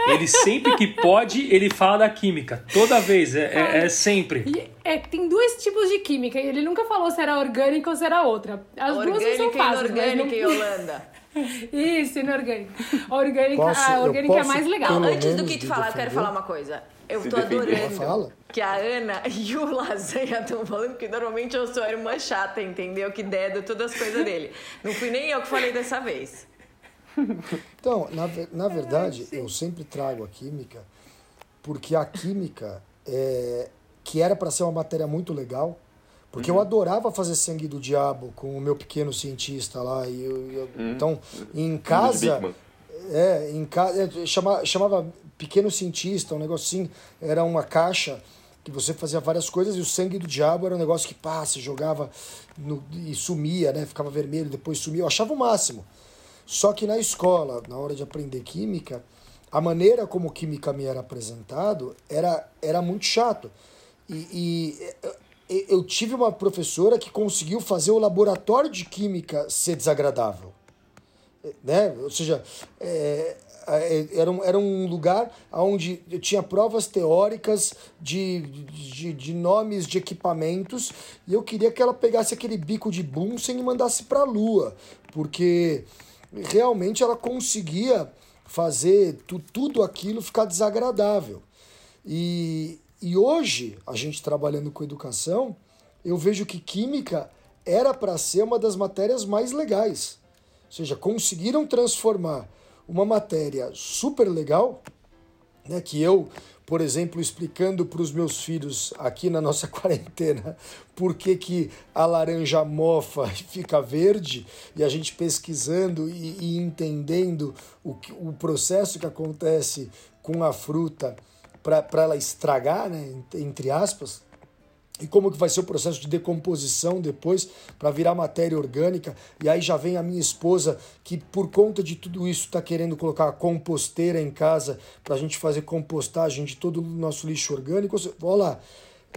ele sempre que pode, ele fala da química. Toda vez, é, é, é sempre. E é, tem dois tipos de química. Ele nunca falou se era orgânica ou se era outra. As orgânica duas são fáceis. Orgânica não... e Holanda. Isso, inorgânica. A orgânica, posso, a orgânica é mais legal. Antes do que te falar, eu quero falar uma coisa. Eu tô adorando que a Ana e o Lasanha estão falando que normalmente eu sou a irmã chata, entendeu? Que dedo todas as coisas dele. Não fui nem eu que falei dessa vez. Então, na, na verdade, eu sempre trago a química porque a química é, que era para ser uma matéria muito legal, porque uhum. eu adorava fazer sangue do diabo com o meu pequeno cientista lá. E eu, eu, uhum. Então, em casa. É, em casa. É, chama, chamava pequeno cientista, um negocinho. Era uma caixa que você fazia várias coisas e o sangue do diabo era um negócio que passa, jogava no, e sumia, né? Ficava vermelho, depois sumia. Eu achava o máximo. Só que na escola, na hora de aprender química, a maneira como química me era apresentado era, era muito chato. E, e, eu tive uma professora que conseguiu fazer o laboratório de química ser desagradável. né? Ou seja, é, é, era, um, era um lugar onde tinha provas teóricas de, de, de, nomes de equipamentos e eu queria que ela pegasse aquele bico de Bunsen e mandasse para a Lua, porque realmente ela conseguia fazer tu, tudo aquilo ficar desagradável. E, e hoje, a gente trabalhando com educação, eu vejo que química era para ser uma das matérias mais legais. Ou seja, conseguiram transformar uma matéria super legal, né, que eu, por exemplo, explicando para os meus filhos aqui na nossa quarentena por que, que a laranja mofa fica verde, e a gente pesquisando e, e entendendo o, o processo que acontece com a fruta para ela estragar, né, entre aspas, e como que vai ser o processo de decomposição depois para virar matéria orgânica. E aí já vem a minha esposa que por conta de tudo isso está querendo colocar a composteira em casa para a gente fazer compostagem de todo o nosso lixo orgânico. Olha lá,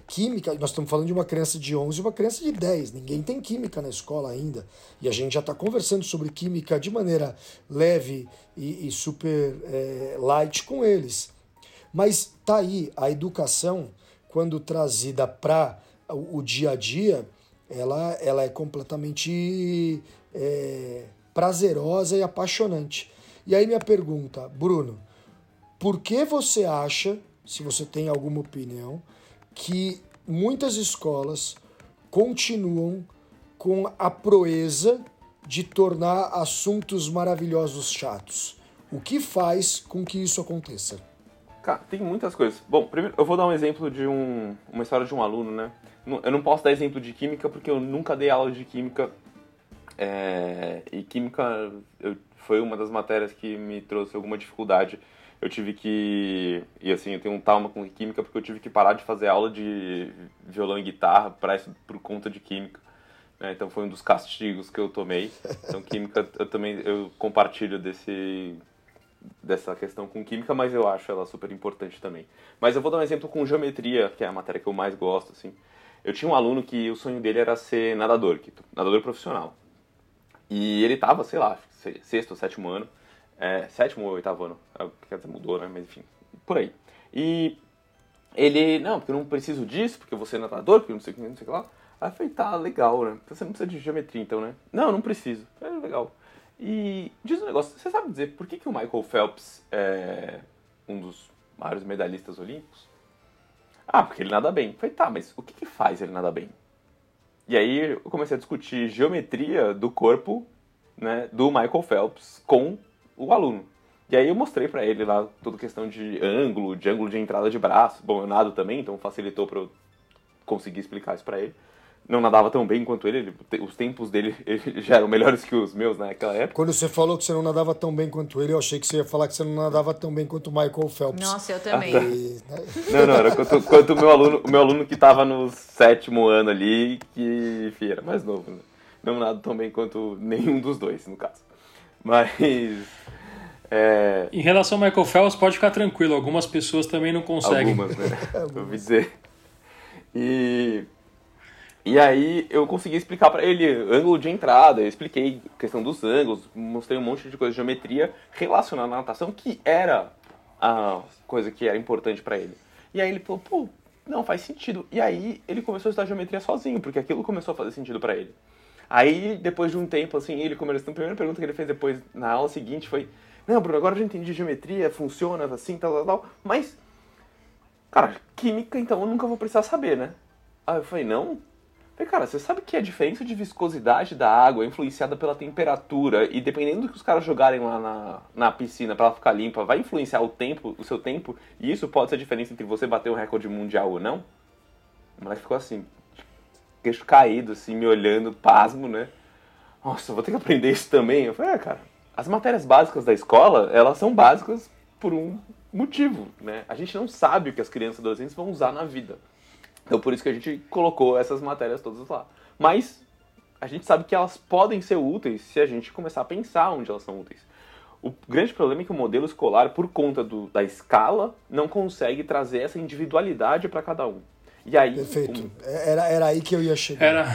química, nós estamos falando de uma criança de 11 e uma criança de 10. Ninguém tem química na escola ainda. E a gente já está conversando sobre química de maneira leve e, e super é, light com eles. Mas tá aí a educação quando trazida para o, dia a dia, ela, ela é completamente é, prazerosa e apaixonante. E aí minha pergunta, Bruno, por que você acha, se você tem alguma opinião, que muitas escolas continuam com a proeza de tornar assuntos maravilhosos chatos? O que faz com que isso aconteça? Cara, tem muitas coisas. Bom, primeiro eu vou dar um exemplo de um, uma história de um aluno, né? Eu não posso dar exemplo de química porque eu nunca dei aula de química. É, e química eu, foi uma das matérias que me trouxe alguma dificuldade. Eu tive que. E assim, eu tenho um trauma com química porque eu tive que parar de fazer aula de violão e guitarra para isso por conta de química. Né? Então foi um dos castigos que eu tomei. Então, química eu também eu compartilho desse dessa questão com química, mas eu acho ela super importante também. Mas eu vou dar um exemplo com geometria, que é a matéria que eu mais gosto, assim. Eu tinha um aluno que o sonho dele era ser nadador, que, nadador profissional. E ele tava, sei lá, sexto ou sétimo ano, é, sétimo ou oitavo ano, é, quer dizer, mudou, né, mas enfim, por aí. E ele, não, porque eu não preciso disso, porque eu vou ser nadador, porque eu não sei o que, não sei o que lá. Aí eu falei, tá, legal, né, você não precisa de geometria então, né? Não, não preciso. É legal. E diz um negócio, você sabe dizer por que, que o Michael Phelps é um dos maiores medalhistas olímpicos? Ah, porque ele nada bem. Falei, tá, mas o que, que faz ele nada bem? E aí eu comecei a discutir geometria do corpo né, do Michael Phelps com o aluno. E aí eu mostrei para ele lá toda questão de ângulo, de ângulo de entrada de braço. Bom, eu nado também, então facilitou para eu conseguir explicar isso para ele não nadava tão bem quanto ele, ele os tempos dele já eram melhores que os meus naquela época. Quando você falou que você não nadava tão bem quanto ele, eu achei que você ia falar que você não nadava tão bem quanto o Michael Phelps. Nossa, eu também. E, né? Não, não, era quanto, quanto o meu aluno, o meu aluno que estava no sétimo ano ali, que enfim, era mais novo, né? Não nada tão bem quanto nenhum dos dois, no caso. Mas. É... Em relação ao Michael Phelps, pode ficar tranquilo, algumas pessoas também não conseguem. Algumas, né? Eu ouvi dizer. E e aí eu consegui explicar para ele ângulo de entrada, eu expliquei questão dos ângulos, mostrei um monte de coisa de geometria relacionada à natação, que era a coisa que era importante para ele. E aí ele falou, pô, não, faz sentido. E aí ele começou a estudar geometria sozinho, porque aquilo começou a fazer sentido para ele. Aí, depois de um tempo, assim, ele começou, a primeira pergunta que ele fez depois, na aula seguinte, foi, não, Bruno, agora eu já entendi geometria, funciona assim, tal, tal, tal, mas, cara, química, então eu nunca vou precisar saber, né? Aí eu falei, não, Falei, cara, você sabe que a diferença de viscosidade da água é influenciada pela temperatura e dependendo do que os caras jogarem lá na, na piscina para ela ficar limpa, vai influenciar o tempo, o seu tempo, e isso pode ser a diferença entre você bater um recorde mundial ou não? Moleque ficou assim, queixo caído, assim, me olhando, pasmo, né? Nossa, vou ter que aprender isso também. Eu falei, é, cara, as matérias básicas da escola, elas são básicas por um motivo, né? A gente não sabe o que as crianças e adolescentes vão usar na vida. Então por isso que a gente colocou essas matérias todas lá. Mas a gente sabe que elas podem ser úteis se a gente começar a pensar onde elas são úteis. O grande problema é que o modelo escolar, por conta do, da escala, não consegue trazer essa individualidade para cada um. E aí, Perfeito. um- Era, era aí que eu ia chegar. Era.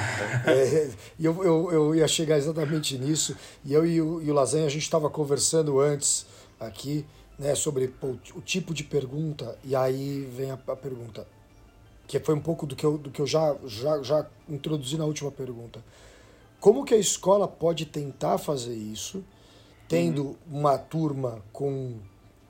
É, e eu, eu, eu ia chegar exatamente nisso. E eu e o, e o Lasanha, a gente estava conversando antes aqui, né, sobre pô, o tipo de pergunta. E aí vem a, a pergunta, que foi um pouco do que eu, do que eu já, já, já introduzi na última pergunta. Como que a escola pode tentar fazer isso, tendo uma turma com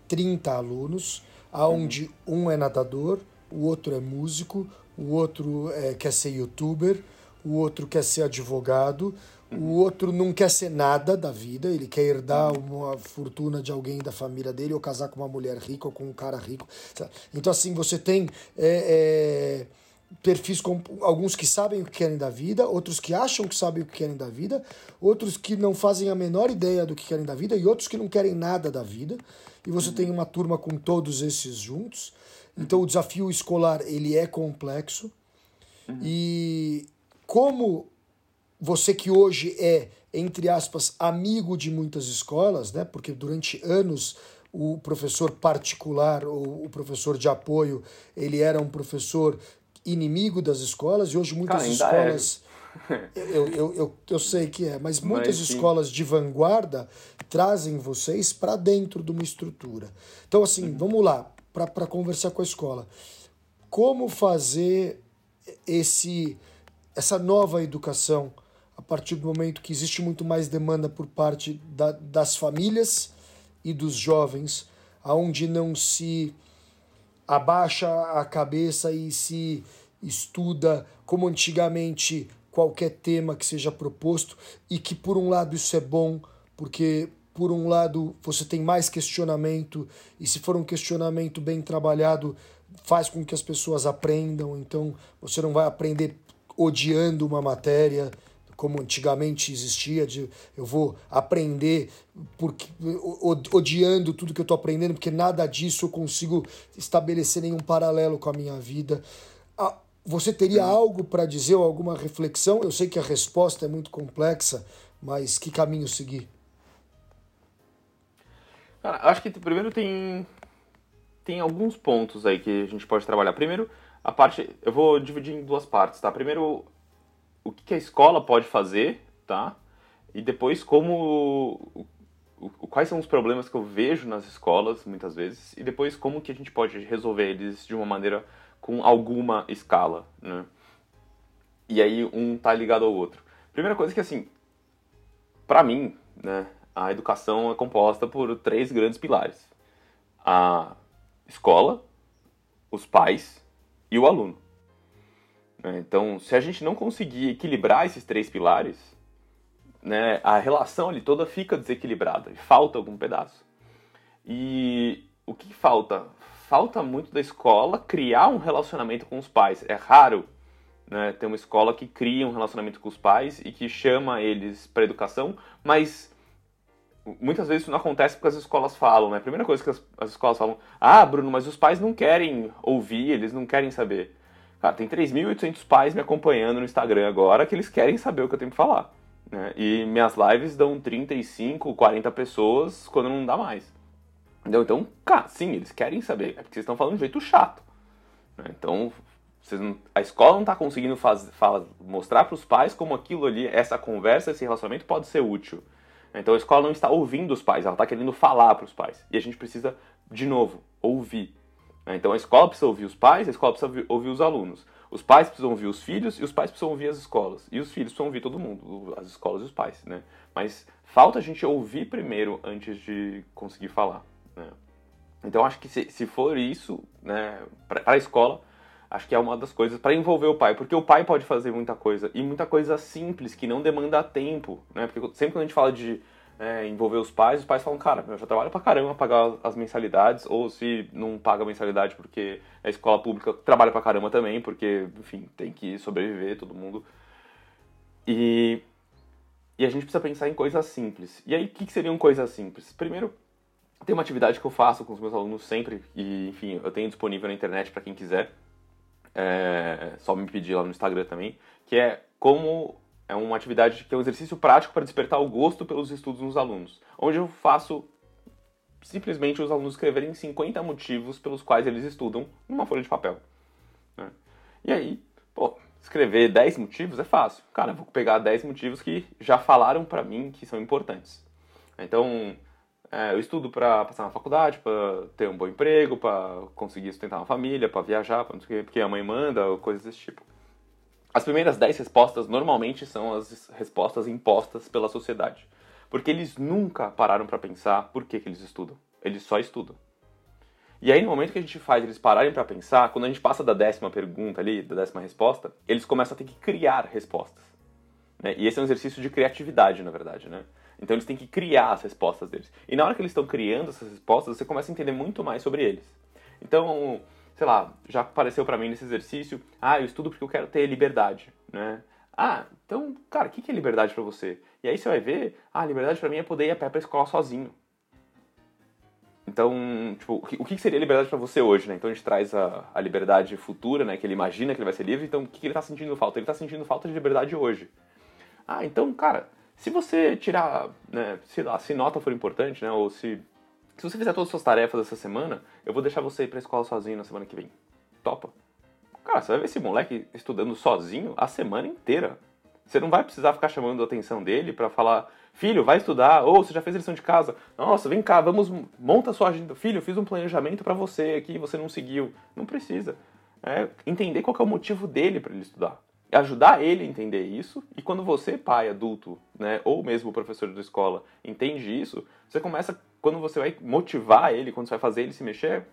30 alunos, aonde um é nadador, o outro é músico, o outro é, quer ser youtuber, o outro quer ser advogado, o outro não quer ser nada da vida, ele quer herdar uma fortuna de alguém da família dele ou casar com uma mulher rica ou com um cara rico. Então, assim, você tem é, é, perfis com alguns que sabem o que querem da vida, outros que acham que sabem o que querem da vida, outros que não fazem a menor ideia do que querem da vida e outros que não querem nada da vida. E você tem uma turma com todos esses juntos. Então o desafio escolar ele é complexo. E como você que hoje é, entre aspas, amigo de muitas escolas, né? Porque durante anos o professor particular ou o professor de apoio, ele era um professor inimigo das escolas e hoje muitas Cara, é. escolas eu, eu, eu, eu sei que é, mas muitas sim. escolas de vanguarda trazem vocês para dentro de uma estrutura. Então, assim, vamos lá, para conversar com a escola. Como fazer esse essa nova educação a partir do momento que existe muito mais demanda por parte da, das famílias e dos jovens, aonde não se abaixa a cabeça e se estuda como antigamente qualquer tema que seja proposto e que por um lado isso é bom porque por um lado você tem mais questionamento e se for um questionamento bem trabalhado faz com que as pessoas aprendam. Então você não vai aprender odiando uma matéria como antigamente existia, de eu vou aprender porque odiando tudo que eu estou aprendendo, porque nada disso eu consigo estabelecer nenhum paralelo com a minha vida. Ah, Você teria algo para dizer ou alguma reflexão? Eu sei que a resposta é muito complexa, mas que caminho seguir? Cara, acho que primeiro tem tem alguns pontos aí que a gente pode trabalhar. Primeiro, a parte, eu vou dividir em duas partes, tá? Primeiro, o que a escola pode fazer, tá? E depois como quais são os problemas que eu vejo nas escolas muitas vezes e depois como que a gente pode resolver eles de uma maneira com alguma escala, né? E aí um tá ligado ao outro. Primeira coisa que assim, para mim, né, a educação é composta por três grandes pilares: a escola, os pais e o aluno. né? Então, se a gente não conseguir equilibrar esses três pilares, né, a relação ali toda fica desequilibrada falta algum pedaço. E o que falta? Falta muito da escola criar um relacionamento com os pais. É raro né, ter uma escola que cria um relacionamento com os pais e que chama eles para educação, mas muitas vezes isso não acontece porque as escolas falam, né? A primeira coisa que as, as escolas falam, ah, Bruno, mas os pais não querem ouvir, eles não querem saber. Cara, tem 3.800 pais me acompanhando no Instagram agora que eles querem saber o que eu tenho que falar. Né? E minhas lives dão 35, 40 pessoas quando não dá mais. Entendeu? Então, cara, sim, eles querem saber. É porque vocês estão falando de um jeito chato. né? Então, não- a escola não está conseguindo faz, fala- mostrar para os pais como aquilo ali, essa conversa, esse relacionamento pode ser útil. Então a escola não está ouvindo os pais, ela está querendo falar para os pais. E a gente precisa, de novo, ouvir. né? Então a escola precisa ouvir os pais, a escola precisa ouvir os alunos. Os pais precisam ouvir os filhos e os pais precisam ouvir as escolas. E os filhos precisam ouvir todo mundo, as escolas e os pais. Né? Mas falta a gente ouvir primeiro antes de conseguir falar. Né? Então acho que se, se for isso, né, para a escola, acho que é uma das coisas para envolver o pai, porque o pai pode fazer muita coisa e muita coisa simples que não demanda tempo, né? Porque sempre quando a gente fala de é, envolver os pais, os pais falam, cara, eu já trabalho pra caramba pagar as mensalidades, ou se não paga a mensalidade porque é escola pública, trabalha pra caramba também, porque, enfim, tem que sobreviver todo mundo. E, e a gente precisa pensar em coisas simples. E aí, o que, que seriam coisas simples? Primeiro, tem uma atividade que eu faço com os meus alunos sempre, e enfim, eu tenho disponível na internet para quem quiser. É só me pedir lá no Instagram também, que é como é uma atividade que é um exercício prático para despertar o gosto pelos estudos nos alunos, onde eu faço simplesmente os alunos escreverem 50 motivos pelos quais eles estudam numa folha de papel. né? E aí, pô, escrever 10 motivos é fácil. Cara, vou pegar 10 motivos que já falaram para mim que são importantes. Então, é, eu estudo para passar na faculdade, para ter um bom emprego, para conseguir sustentar uma família, para viajar, pra não sei o quê, porque a mãe manda, coisas desse tipo. As primeiras 10 respostas normalmente são as respostas impostas pela sociedade. Porque eles nunca pararam para pensar por que, que eles estudam. Eles só estudam. E aí, no momento que a gente faz eles pararem para pensar, quando a gente passa da décima pergunta ali, da décima resposta, eles começam a ter que criar respostas. Né? E esse é um exercício de criatividade, na verdade, né? Então eles têm que criar as respostas deles. E na hora que eles estão criando essas respostas, você começa a entender muito mais sobre eles. Então, sei lá, já apareceu para mim nesse exercício, ah, eu estudo porque eu quero ter liberdade, né? Ah, então, cara, o que é liberdade para você? E aí você vai ver, ah, liberdade para mim é poder ir a pé pra escola sozinho. Então, tipo, o que seria liberdade para você hoje, né? Então a gente traz a, a, liberdade futura, né? Que ele imagina que ele vai ser livre. Então, o que, que ele tá sentindo falta? Ele tá sentindo falta de liberdade hoje. Ah, então, cara, se você tirar, né, se, lá, se nota for importante, né, ou se, se você fizer todas as suas tarefas essa semana, eu vou deixar você ir pra escola sozinho na semana que vem. Topa? Cara, você vai ver esse moleque estudando sozinho a semana inteira. Você não vai precisar ficar chamando a atenção dele para falar, filho, vai estudar, ou você já fez lição de casa. Nossa, vem cá, vamos, monta a sua agenda. Filho, fiz um planejamento para você aqui, você não seguiu. Não precisa. É entender qual é o motivo dele para ele estudar ajudar ele a entender isso, e quando você, pai, adulto, né, ou mesmo professor da escola, entende isso, você começa, quando você vai motivar ele, quando você vai fazer ele se mexer,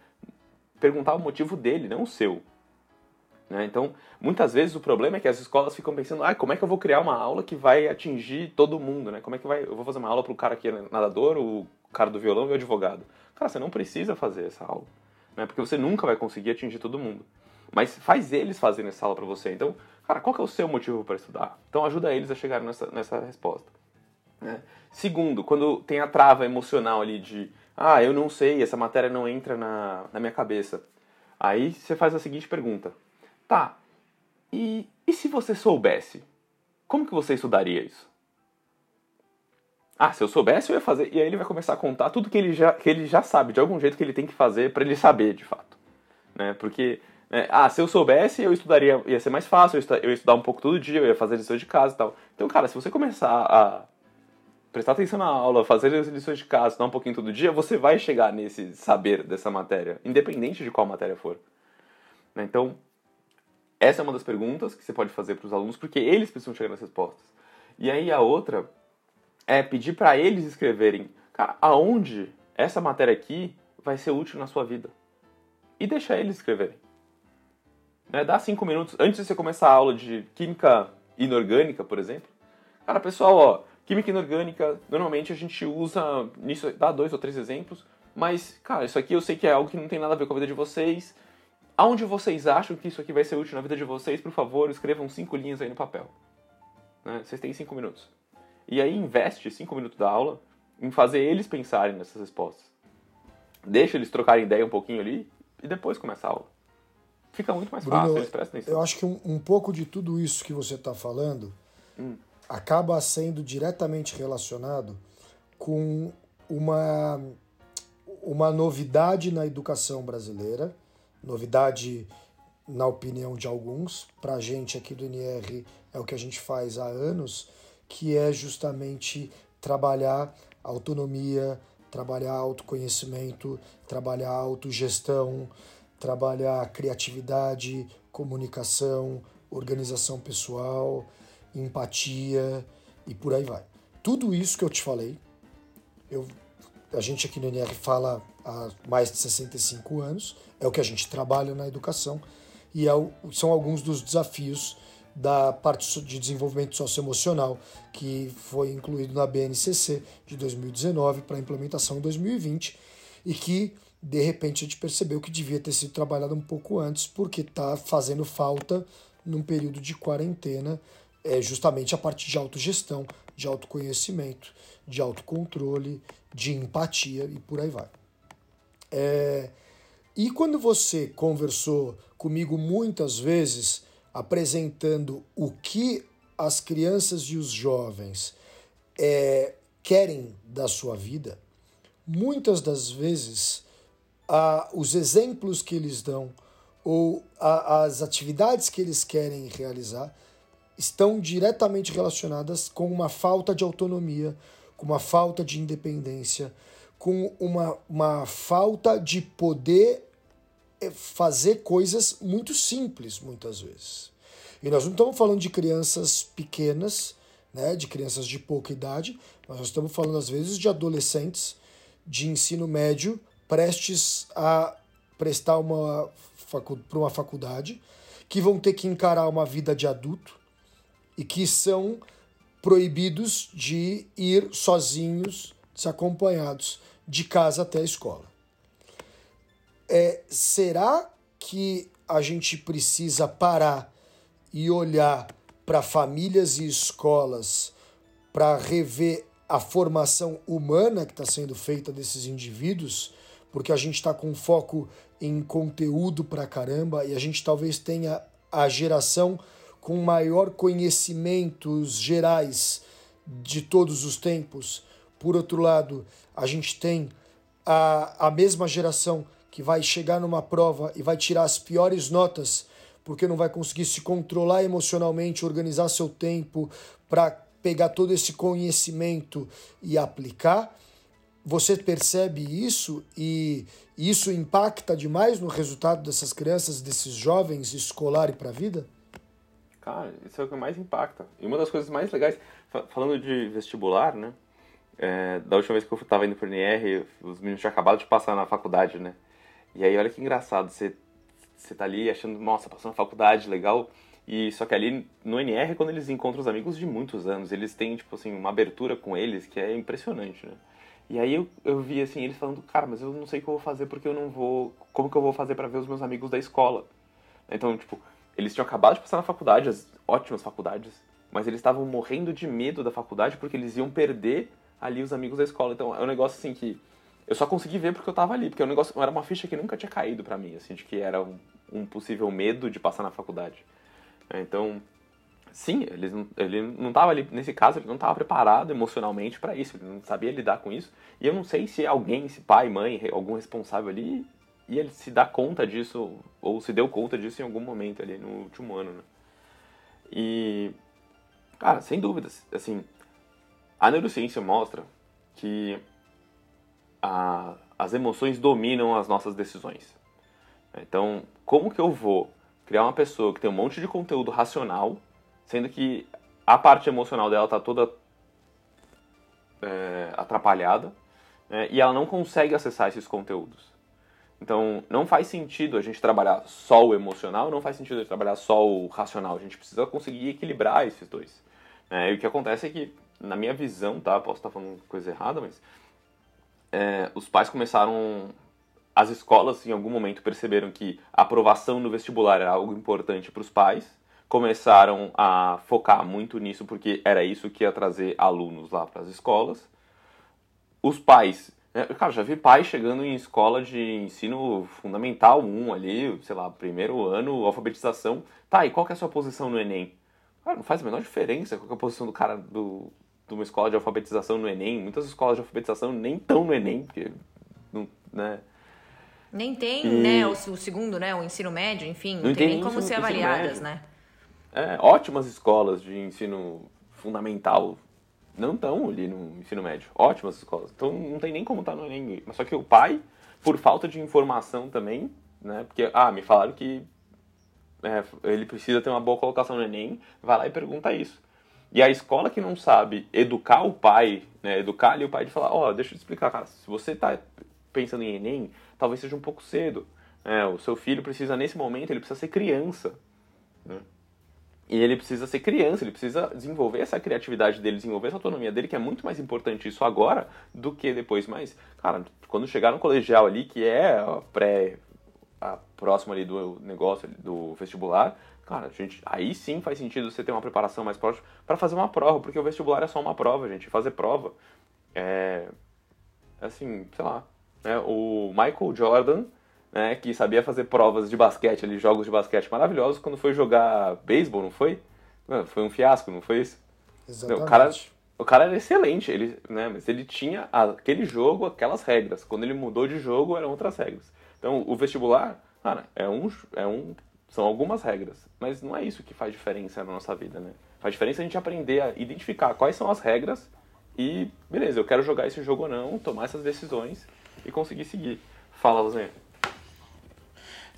perguntar o motivo dele, não o seu. Né? Então, muitas vezes o problema é que as escolas ficam pensando, ah, como é que eu vou criar uma aula que vai atingir todo mundo, né? Como é que vai, eu vou fazer uma aula para o cara que é nadador, o cara do violão e o advogado? Cara, você não precisa fazer essa aula, né? Porque você nunca vai conseguir atingir todo mundo. Mas faz eles fazerem essa aula para você. Então, Cara, qual que é o seu motivo para estudar? Então ajuda eles a chegar nessa, nessa resposta. Né? Segundo, quando tem a trava emocional ali de ah, eu não sei, essa matéria não entra na, na minha cabeça. Aí você faz a seguinte pergunta. Tá, e, e se você soubesse? Como que você estudaria isso? Ah, se eu soubesse, eu ia fazer. E aí ele vai começar a contar tudo que ele já, que ele já sabe, de algum jeito que ele tem que fazer para ele saber, de fato. Né? Porque é, ah, se eu soubesse, eu estudaria, ia ser mais fácil, eu ia estudar um pouco todo dia, eu ia fazer lições de casa e tal. Então, cara, se você começar a prestar atenção na aula, fazer as lições de casa, estudar um pouquinho todo dia, você vai chegar nesse saber dessa matéria, independente de qual matéria for. Né, então, essa é uma das perguntas que você pode fazer para os alunos, porque eles precisam chegar nas respostas. E aí a outra é pedir para eles escreverem, cara, aonde essa matéria aqui vai ser útil na sua vida. E deixar eles escreverem. Né? Dá cinco minutos antes de você começar a aula de química inorgânica, por exemplo. Cara, pessoal, ó, química inorgânica, normalmente a gente usa nisso, dá dois ou três exemplos, mas, cara, isso aqui eu sei que é algo que não tem nada a ver com a vida de vocês. Aonde vocês acham que isso aqui vai ser útil na vida de vocês, por favor, escrevam cinco linhas aí no papel. Né? Vocês têm cinco minutos. E aí investe cinco minutos da aula em fazer eles pensarem nessas respostas. Deixa eles trocarem ideia um pouquinho ali e depois começa a aula fica muito mais Bruno, fácil, eles prestam Eu acho que um, um, pouco de tudo isso que você está falando hum. acaba sendo diretamente relacionado com uma, uma novidade na educação brasileira, novidade na opinião de alguns, para a gente aqui do NR é o que a gente faz há anos, que é justamente trabalhar autonomia, trabalhar autoconhecimento, trabalhar autogestão, trabalhar criatividade, comunicação, organização pessoal, empatia e por aí vai. Tudo isso que eu te falei, eu, a gente aqui no NR fala há mais de 65 anos, é o que a gente trabalha na educação e é o, são alguns dos desafios da parte de desenvolvimento socioemocional que foi incluído na BNCC de 2019 para implementação em 2020 e que de repente a gente percebeu que devia ter sido trabalhado um pouco antes, porque está fazendo falta num período de quarentena, é, justamente a parte de autogestão, de autoconhecimento, de autocontrole, de empatia e por aí vai. É, e quando você conversou comigo muitas vezes, apresentando o que as crianças e os jovens é, querem da sua vida, muitas das vezes ah, os exemplos que eles dão, ou a, as atividades que eles querem realizar estão diretamente relacionadas com uma falta de autonomia, com uma falta de independência, com uma, uma falta de poder eh, fazer coisas muito simples, muitas vezes. E nós não estamos falando de crianças pequenas, né, de crianças de pouca idade, mas nós estamos falando, às vezes, de adolescentes de ensino médio prestes a prestar uma para uma faculdade, que vão ter que encarar uma vida de adulto e que são proibidos de ir sozinhos, desacompanhados de casa até a escola. É, será que a gente precisa parar e olhar para famílias e escolas para rever a formação humana que está sendo feita desses indivíduos? Porque a gente está com foco em conteúdo para caramba e a gente talvez tenha a geração com maior conhecimentos gerais de todos os tempos. Por outro lado, a gente tem a, a mesma geração que vai chegar numa prova e vai tirar as piores notas porque não vai conseguir se controlar emocionalmente, organizar seu tempo para pegar todo esse conhecimento e aplicar. Você percebe isso e isso impacta demais no resultado dessas crianças, desses jovens escolar e para a vida? Cara, isso é o que mais impacta. E uma das coisas mais legais, falando de vestibular, né? É, da última vez que eu estava indo para o NR, os meninos tinham acabado de passar na faculdade, né? E aí, olha que engraçado, você, você tá ali achando, nossa, passou na faculdade, legal. E só que ali no NR, quando eles encontram os amigos de muitos anos, eles têm, tipo assim, uma abertura com eles que é impressionante, né? E aí eu, eu vi, assim, eles falando, cara, mas eu não sei o que eu vou fazer porque eu não vou... Como que eu vou fazer para ver os meus amigos da escola? Então, tipo, eles tinham acabado de passar na faculdade, as ótimas faculdades, mas eles estavam morrendo de medo da faculdade porque eles iam perder ali os amigos da escola. Então, é um negócio, assim, que eu só consegui ver porque eu tava ali, porque o é negócio era uma ficha que nunca tinha caído para mim, assim, de que era um, um, possível medo de passar na faculdade. É, então, sim, ele não, ele não tava ali, nesse caso, ele não estava preparado emocionalmente para isso, ele não sabia lidar com isso. E eu não sei se alguém, se pai, mãe, algum responsável ali, e ele se dá conta disso, ou se deu conta disso em algum momento ali no último ano, né? E, cara, sem dúvidas, assim, a neurociência mostra que a, as emoções dominam as nossas decisões. Então, como que eu vou criar uma pessoa que tem um monte de conteúdo racional, sendo que a parte emocional dela está toda é, atrapalhada né, e ela não consegue acessar esses conteúdos? Então, não faz sentido a gente trabalhar só o emocional, não faz sentido a gente trabalhar só o racional. A gente precisa conseguir equilibrar esses dois. É, e o que acontece é que, na minha visão, tá? Posso estar falando coisa errada, mas é, os pais começaram. As escolas, em algum momento, perceberam que a aprovação no vestibular era algo importante para os pais, começaram a focar muito nisso porque era isso que ia trazer alunos lá para as escolas. Os pais. Né, cara, já vi pais chegando em escola de ensino fundamental 1 ali, sei lá, primeiro ano, alfabetização. Tá, e qual que é a sua posição no Enem? Cara, não faz a menor diferença qual é a posição do cara do, de uma escola de alfabetização no Enem. Muitas escolas de alfabetização nem estão no Enem, porque. Não, né? Nem tem, e... né, o, o, segundo, né, o ensino médio, enfim, não, não tem, nem como ser avaliadas, né? É, ótimas escolas de ensino fundamental não estão ali no ensino médio. Ótimas escolas. Então não tem nem como estar tá no Enem. Mas só que o pai, por falta de informação também, né, porque, ah, me falaram que é, ele precisa ter uma boa colocação no Enem, vai lá e pergunta isso. E a escola que não sabe educar o pai, né, educar ali o pai de falar, ó, oh, deixa eu te explicar, cara, se você está pensando em Enem, talvez seja um pouco cedo. É, o seu filho precisa, nesse momento, ele precisa ser criança. Né? E ele precisa ser criança, ele precisa desenvolver essa criatividade dele, desenvolver essa autonomia dele, que é muito mais importante isso agora do que depois. Mas, cara, quando chegar no colegial ali, que é a pré, a próxima ali do negócio, do vestibular, Cara, gente, aí sim faz sentido você ter uma preparação mais próxima para fazer uma prova, porque o vestibular é só uma prova, gente. Fazer prova é. Assim, sei lá. Né? O Michael Jordan, né, que sabia fazer provas de basquete ali, jogos de basquete maravilhosos, quando foi jogar beisebol, não foi? Foi um fiasco, não foi isso? Exatamente. O cara, o cara era excelente, ele, né, mas ele tinha aquele jogo, aquelas regras. Quando ele mudou de jogo, eram outras regras. Então, o vestibular Cara, é um, é um, são algumas regras, mas não é isso que faz diferença na nossa vida, né? Faz diferença a gente aprender a identificar quais são as regras e, beleza, eu quero jogar esse jogo ou não, tomar essas decisões e conseguir seguir. Fala, Luzinha.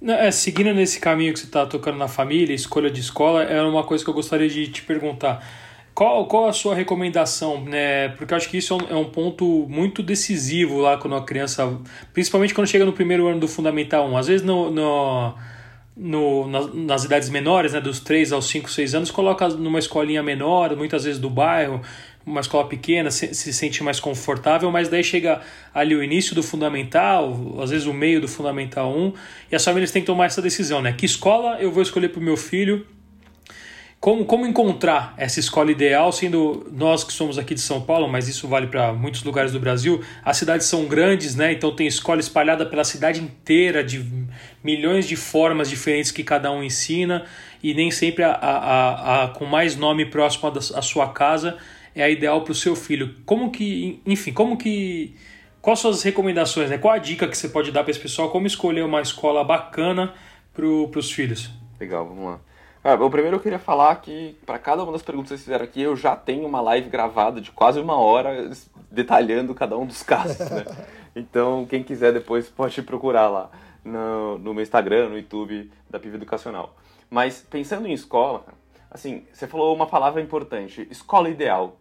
É, seguindo nesse caminho que você está tocando na família, escolha de escola, era uma coisa que eu gostaria de te perguntar. Qual, qual a sua recomendação? Né? Porque eu acho que isso é um, é um, ponto muito decisivo lá quando a criança, principalmente quando chega no primeiro ano do Fundamental 1. Às vezes no, no, no nas, nas, idades menores, né, dos 3 aos 5, 6 anos, coloca numa escolinha menor, muitas vezes do bairro, uma escola pequena, se, se sente mais confortável, mas daí chega ali o início do fundamental, às vezes o meio do fundamental 1, e as famílias têm que tomar essa decisão, né? Que escola eu vou escolher para o meu filho? Como, como encontrar essa escola ideal, sendo nós que somos aqui de São Paulo, mas isso vale para muitos lugares do Brasil, as cidades são grandes, né? Então tem escola espalhada pela cidade inteira, de milhões de formas diferentes que cada um ensina, e nem sempre a, a, a, a com mais nome próximo à sua casa é a ideal para o seu filho. Como que, enfim, como que quais suas recomendações, né? Qual a dica que você pode dar para esse pessoal como escolher uma escola bacana para os filhos? Legal, vamos lá. Ah, bom, primeiro eu queria falar que para cada uma das perguntas que vocês fizeram aqui, eu já tenho uma live gravada de quase uma hora detalhando cada um dos casos, né? Então, quem quiser depois pode procurar lá no, no meu Instagram, no YouTube da PIV Educacional. Mas pensando em escola, Assim, você falou uma palavra importante, escola ideal.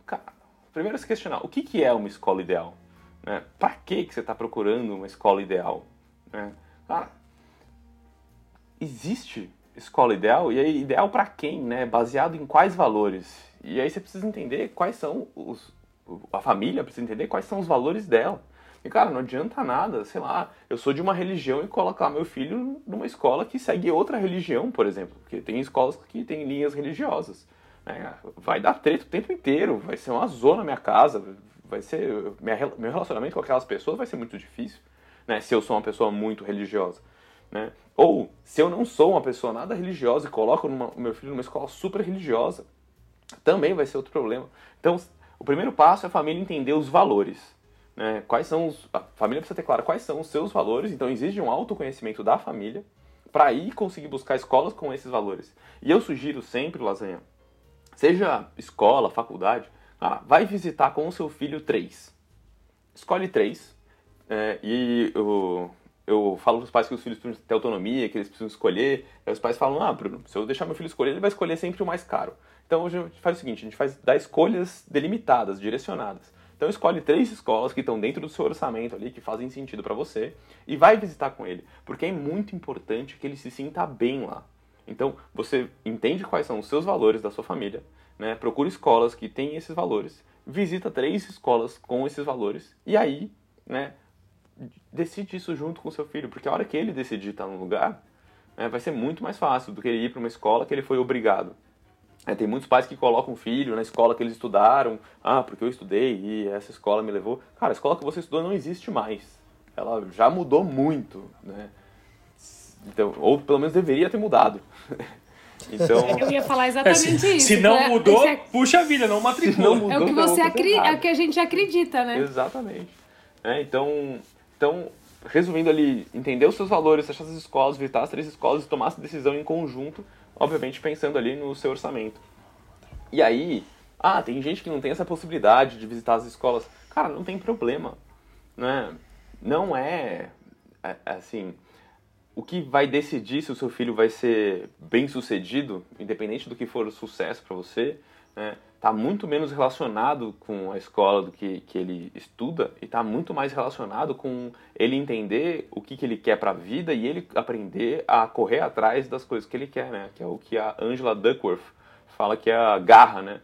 primeiro se questionar, o que, que é uma escola ideal? Né? Para que, que você está procurando uma escola ideal? Né? Ah, existe escola ideal? E aí, ideal para quem? Né? Baseado em quais valores? E aí você precisa entender quais são os... A família precisa entender quais são os valores dela. E, cara, não adianta nada, sei lá, eu sou de uma religião e colocar meu filho numa escola que segue outra religião, por exemplo. Porque tem escolas que têm linhas religiosas. Né? Vai dar treta o tempo inteiro, vai ser uma zona na minha casa, vai ser. Meu relacionamento com aquelas pessoas vai ser muito difícil, né? Se eu sou uma pessoa muito religiosa. Né? Ou se eu não sou uma pessoa nada religiosa e coloco o meu filho numa escola super religiosa, também vai ser outro problema. Então, o primeiro passo é a família entender os valores né, quais são os, a família precisa ter claro quais são os seus valores, então exige um autoconhecimento da família para ir conseguir buscar escolas com esses valores. E eu sugiro sempre, Lasanha, seja escola, faculdade, ah, vai visitar com o seu filho três. Escolhe três é, e eu, eu falo para os pais que os filhos precisam ter autonomia, que eles precisam escolher. Aí os pais falam, ah, Bruno, se eu deixar meu filho escolher, ele vai escolher sempre o mais caro. Então hoje a gente faz o seguinte, a gente faz dá escolhas delimitadas, direcionadas. Então escolhe três escolas que estão dentro do seu orçamento ali, que fazem sentido para você, e vai visitar com ele, porque é muito importante que ele se sinta bem lá. Então você entende quais são os seus valores da sua família, né? Procura escolas que têm esses valores, visita três escolas com esses valores e aí, né? Decide isso junto com seu filho, porque a hora que ele decidir estar num lugar, né, vai ser muito mais fácil do que ele ir para uma escola que ele foi obrigado. É, tem muitos pais que colocam o filho na escola que eles estudaram. Ah, porque eu estudei e essa escola me levou. Cara, a escola que você estudou não existe mais. Ela já mudou muito, né? Então, ou pelo menos deveria ter mudado. Então, eu ia falar exatamente é, isso. Se não mudou, é... puxa vida, não matricula. Não mudou, é o que você acredita, é o que a gente acredita, né? Exatamente. É, então, então, resumindo ali, entender os seus valores, achar as escolas, visitar as três escolas e tomar essa decisão em conjunto obviamente pensando ali no seu orçamento. E aí, ah, tem gente que não tem essa possibilidade de visitar as escolas. Cara, não tem problema, né? Não é, é assim, o que vai decidir se o seu filho vai ser bem sucedido, independente do que for o sucesso para você, né? Tá muito menos relacionado com a escola do que, que ele estuda e tá muito mais relacionado com ele entender o que, que ele quer para a vida e ele aprender a correr atrás das coisas que ele quer, né? Que é o que a Angela Duckworth fala que é a garra, né?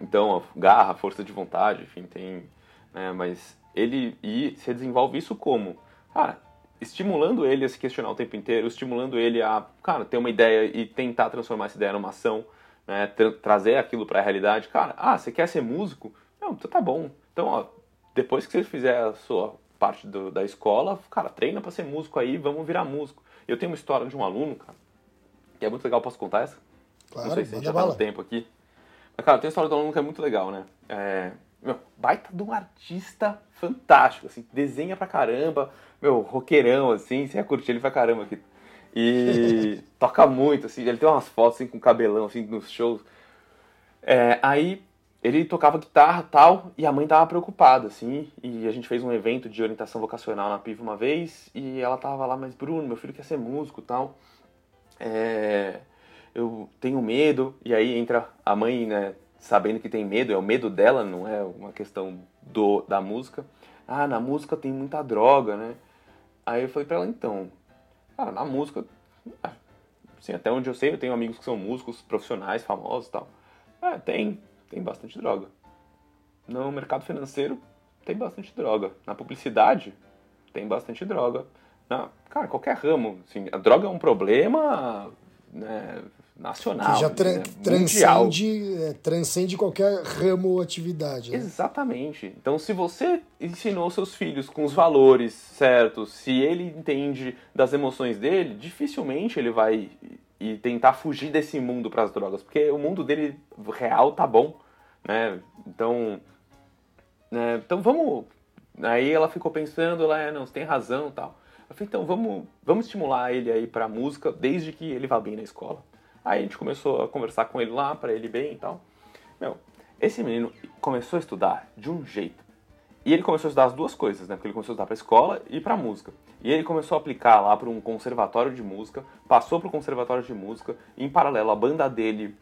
Então, garra, força de vontade, enfim, tem, né? Mas ele e se desenvolve isso como, cara, estimulando ele a se questionar o tempo inteiro, estimulando ele a, cara, ter uma ideia e tentar transformar essa ideia numa ação né, tra trazer aquilo para a realidade. Cara, ah, você quer ser músico? Não, então tá bom. Então, ó, depois que você fizer a sua parte do, da escola, cara, treina para ser músico aí, vamos virar músico. Eu tenho uma história de um aluno, cara, que é muito legal, posso contar essa? Claro, Não sei se a gente já tá no tempo aqui. Mas, cara, tem uma história de um aluno que é muito legal, né? É, meu, baita de um artista fantástico, assim, desenha pra caramba, meu, roqueirão, assim, você ia curtir ele pra caramba aqui. E toca muito, assim, ele tem umas fotos assim, com cabelão assim, nos shows. É, aí ele tocava guitarra tal, e a mãe tava preocupada, assim, e a gente fez um evento de orientação vocacional na PIV uma vez, e ela tava lá, mas Bruno, meu filho quer ser músico tal. É, eu tenho medo, e aí entra a mãe, né, sabendo que tem medo, é o medo dela, não é uma questão do, da música. Ah, na música tem muita droga, né? Aí eu falei pra ela, então, cara, na música, assim, até onde eu sei, eu tenho amigos que são músicos profissionais, famosos e tal. É, tem, tem bastante droga. No mercado financeiro, tem bastante droga. Na publicidade, tem bastante droga. Na, cara, qualquer ramo, assim, a droga é um problema né, nacional. Que já tra né, transcende, é, transcende qualquer ramo ou atividade. Né? Exatamente. Então, se você ensinou seus filhos com os valores certos, se ele entende das emoções dele, dificilmente ele vai e tentar fugir desse mundo para as drogas, porque o mundo dele real tá bom, né? Então, né? então vamos. Aí ela ficou pensando, ela, é, não, você tem razão, tal. Eu falei, então vamos, vamos estimular ele aí para música desde que ele vá bem na escola. Aí a gente começou a conversar com ele lá, para ele bem e tal. Meu, esse menino começou a estudar de um jeito. E ele começou a estudar as duas coisas, né? Porque ele começou a estudar para escola e para música. E ele começou a aplicar lá para um conservatório de música, passou para o conservatório de música, em paralelo a banda dele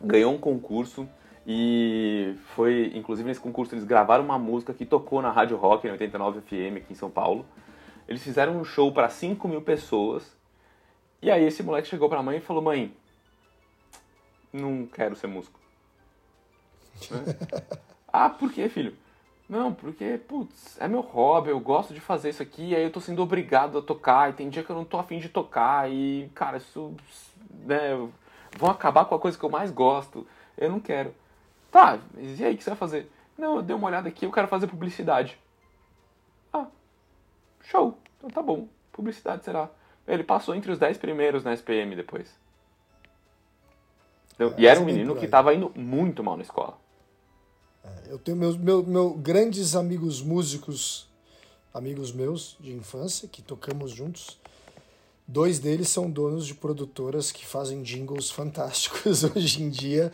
ganhou um concurso e foi, inclusive nesse concurso eles gravaram uma música que tocou na Rádio Rock, em 89 FM aqui em São Paulo. Eles fizeram um show para 5 mil pessoas. E aí esse moleque chegou para a mãe e falou: "Mãe, não quero ser músico. Né? ah, por que, filho? Não, porque, putz, é meu hobby, eu gosto de fazer isso aqui, aí eu tô sendo obrigado a tocar, e tem dia que eu não tô afim de tocar, e, cara, isso, né, vão acabar com a coisa que eu mais gosto, eu não quero. Tá, e aí, o que você vai fazer? Não, eu dei uma olhada aqui, eu quero fazer publicidade. Ah, show, então tá bom, publicidade será. Ele passou entre os 10 primeiros na SPM depois. Então, e era um menino que estava indo muito mal na escola. É, eu tenho meus meu, meu, grandes amigos músicos, amigos meus de infância, que tocamos juntos. Dois deles são donos de produtoras que fazem jingles fantásticos hoje em dia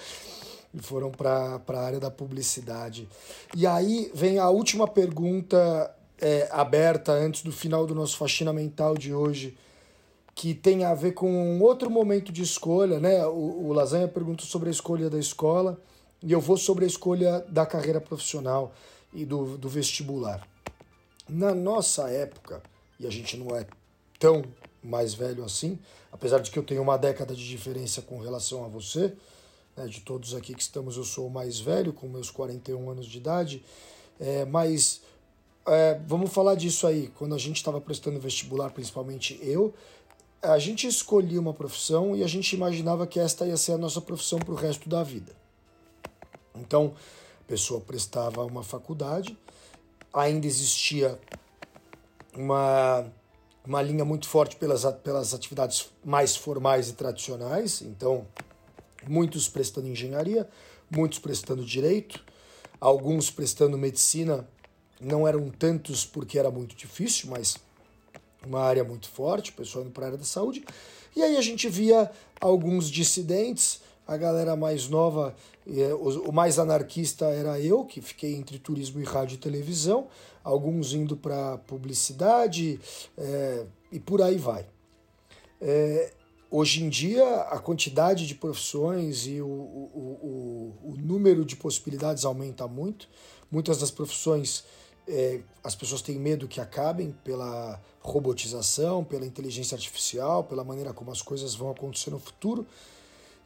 e foram para a área da publicidade. E aí vem a última pergunta é, aberta antes do final do nosso faxina mental de hoje que tem a ver com um outro momento de escolha, né? O, o Lasanha perguntou sobre a escolha da escola e eu vou sobre a escolha da carreira profissional e do, do vestibular. Na nossa época, e a gente não é tão mais velho assim, apesar de que eu tenho uma década de diferença com relação a você, né, de todos aqui que estamos, eu sou o mais velho, com meus 41 anos de idade, é, mas é, vamos falar disso aí. Quando a gente estava prestando vestibular, principalmente eu, a gente escolhia uma profissão e a gente imaginava que esta ia ser a nossa profissão para o resto da vida. Então, a pessoa prestava uma faculdade, ainda existia uma, uma linha muito forte pelas, pelas atividades mais formais e tradicionais, então, muitos prestando engenharia, muitos prestando direito, alguns prestando medicina, não eram tantos porque era muito difícil, mas uma área muito forte, o pessoal indo para a área da saúde. E aí a gente via alguns dissidentes, a galera mais nova, é, o mais anarquista era eu, que fiquei entre turismo e rádio e televisão, alguns indo para publicidade é, e por aí vai. É, hoje em dia, a quantidade de profissões e o, o, o, o número de possibilidades aumenta muito. Muitas das profissões é, as pessoas têm medo que acabem pela robotização, pela inteligência artificial, pela maneira como as coisas vão acontecer no futuro.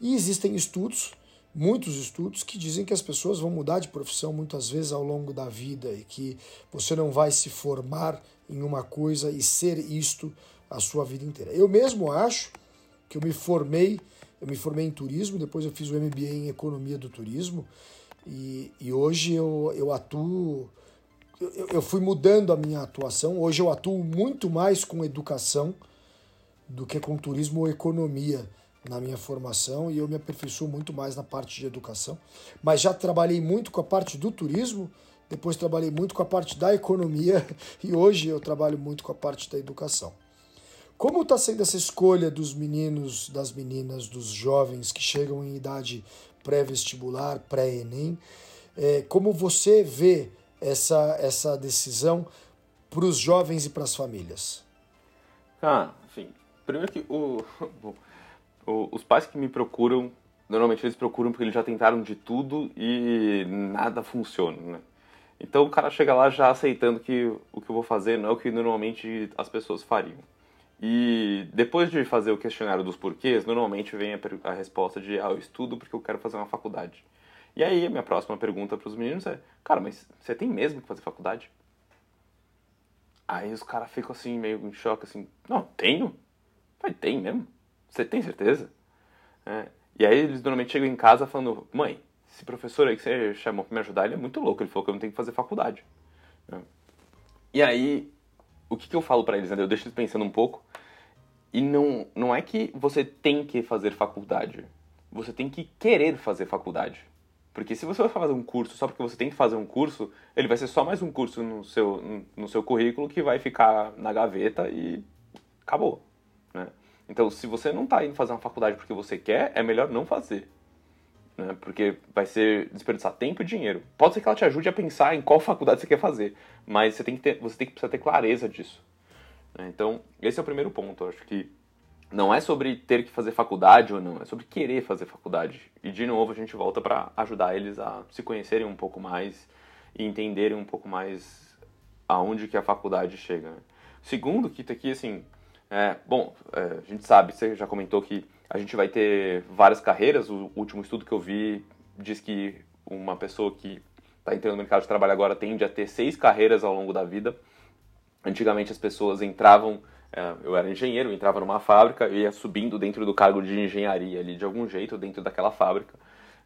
E existem estudos, muitos estudos, que dizem que as pessoas vão mudar de profissão muitas vezes ao longo da vida e que você não vai se formar em uma coisa e ser isto a sua vida inteira. Eu mesmo acho que eu me formei, eu me formei em turismo, depois eu fiz o MBA em economia do turismo e, e hoje eu, eu atuo eu, eu fui mudando a minha atuação. Hoje eu atuo muito mais com educação do que com turismo ou economia na minha formação e eu me aperfeiçoo muito mais na parte de educação. Mas já trabalhei muito com a parte do turismo, depois trabalhei muito com a parte da economia e hoje eu trabalho muito com a parte da educação. Como está sendo essa escolha dos meninos, das meninas, dos jovens que chegam em idade pré-vestibular, pré-ENEM? É, como você vê essa, essa decisão para os jovens e para as famílias? Ah, enfim, primeiro que o, o, os pais que me procuram, normalmente eles procuram porque eles já tentaram de tudo e nada funciona, né? Então o cara chega lá já aceitando que o que eu vou fazer não é o que normalmente as pessoas fariam. E depois de fazer o questionário dos porquês, normalmente vem a, a resposta de ah, eu estudo porque eu quero fazer uma faculdade. E aí a minha próxima pergunta para os meninos é, cara, mas você tem mesmo que fazer faculdade? Aí os caras ficam assim, meio em choque, assim, não, tenho? Falei, tem mesmo? Você tem certeza? É. E aí eles normalmente chegam em casa falando, mãe, esse professor aí que você chamou para me ajudar, ele é muito louco, ele falou que eu não tenho que fazer faculdade. É. E aí o que, que eu falo para eles, né? Eu deixo eles pensando um pouco. E não, não é que você tem que fazer faculdade. Você tem que querer fazer faculdade. Porque se você vai fazer um curso só porque você tem que fazer um curso, ele vai ser só mais um curso no seu, no seu currículo que vai ficar na gaveta e acabou. Né? Então, se você não está indo fazer uma faculdade porque você quer, é melhor não fazer. Né? Porque vai ser desperdiçar tempo e dinheiro. Pode ser que ela te ajude a pensar em qual faculdade você quer fazer, mas você tem que ter, você tem que precisar ter clareza disso. Né? Então, esse é o primeiro ponto. Eu acho que não é sobre ter que fazer faculdade ou não, é sobre querer fazer faculdade. E de novo a gente volta para ajudar eles a se conhecerem um pouco mais e entenderem um pouco mais aonde que a faculdade chega. Né? Segundo, que aqui assim, é, bom, é, a gente sabe, você já comentou que a gente vai ter várias carreiras. O último estudo que eu vi diz que uma pessoa que está entrando no mercado de trabalho agora tende a ter seis carreiras ao longo da vida. Antigamente as pessoas entravam, eu era engenheiro, eu entrava numa fábrica e ia subindo dentro do cargo de engenharia ali de algum jeito dentro daquela fábrica.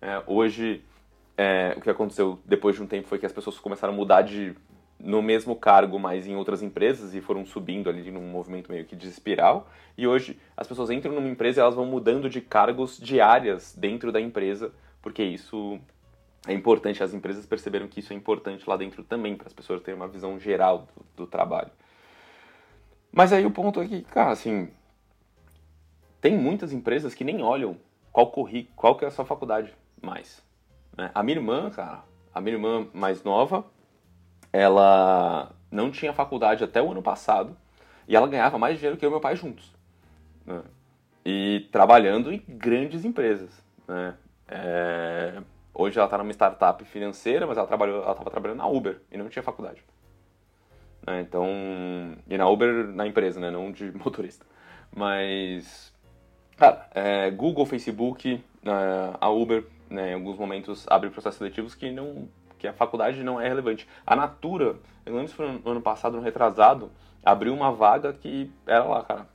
É, hoje, é, o que aconteceu depois de um tempo foi que as pessoas começaram a mudar de no mesmo cargo, mas em outras empresas e foram subindo ali num movimento meio que de espiral. E hoje as pessoas entram numa empresa e elas vão mudando de cargos diárias dentro da empresa, porque isso é importante, as empresas perceberam que isso é importante lá dentro também, para as pessoas terem uma visão geral do, do, trabalho. Mas aí o ponto é que, cara, assim, tem muitas empresas que nem olham qual corri, qual que é a sua faculdade mais. Né? A minha irmã, cara, a minha irmã mais nova, ela não tinha faculdade até o ano passado e ela ganhava mais dinheiro que eu e meu pai juntos. Né? E trabalhando em grandes empresas. Né? É, Hoje ela está numa startup financeira, mas ela trabalhou, ela estava trabalhando na Uber e não tinha faculdade. Né? Então, e na Uber na empresa, né? Não de motorista. Mas, cara, é, Google, Facebook, é, a Uber, né, em alguns momentos abre processos seletivos que não, que a faculdade não é relevante. A Natura, eu lembro se foi no ano passado, no retrasado, abriu uma vaga que era lá, cara.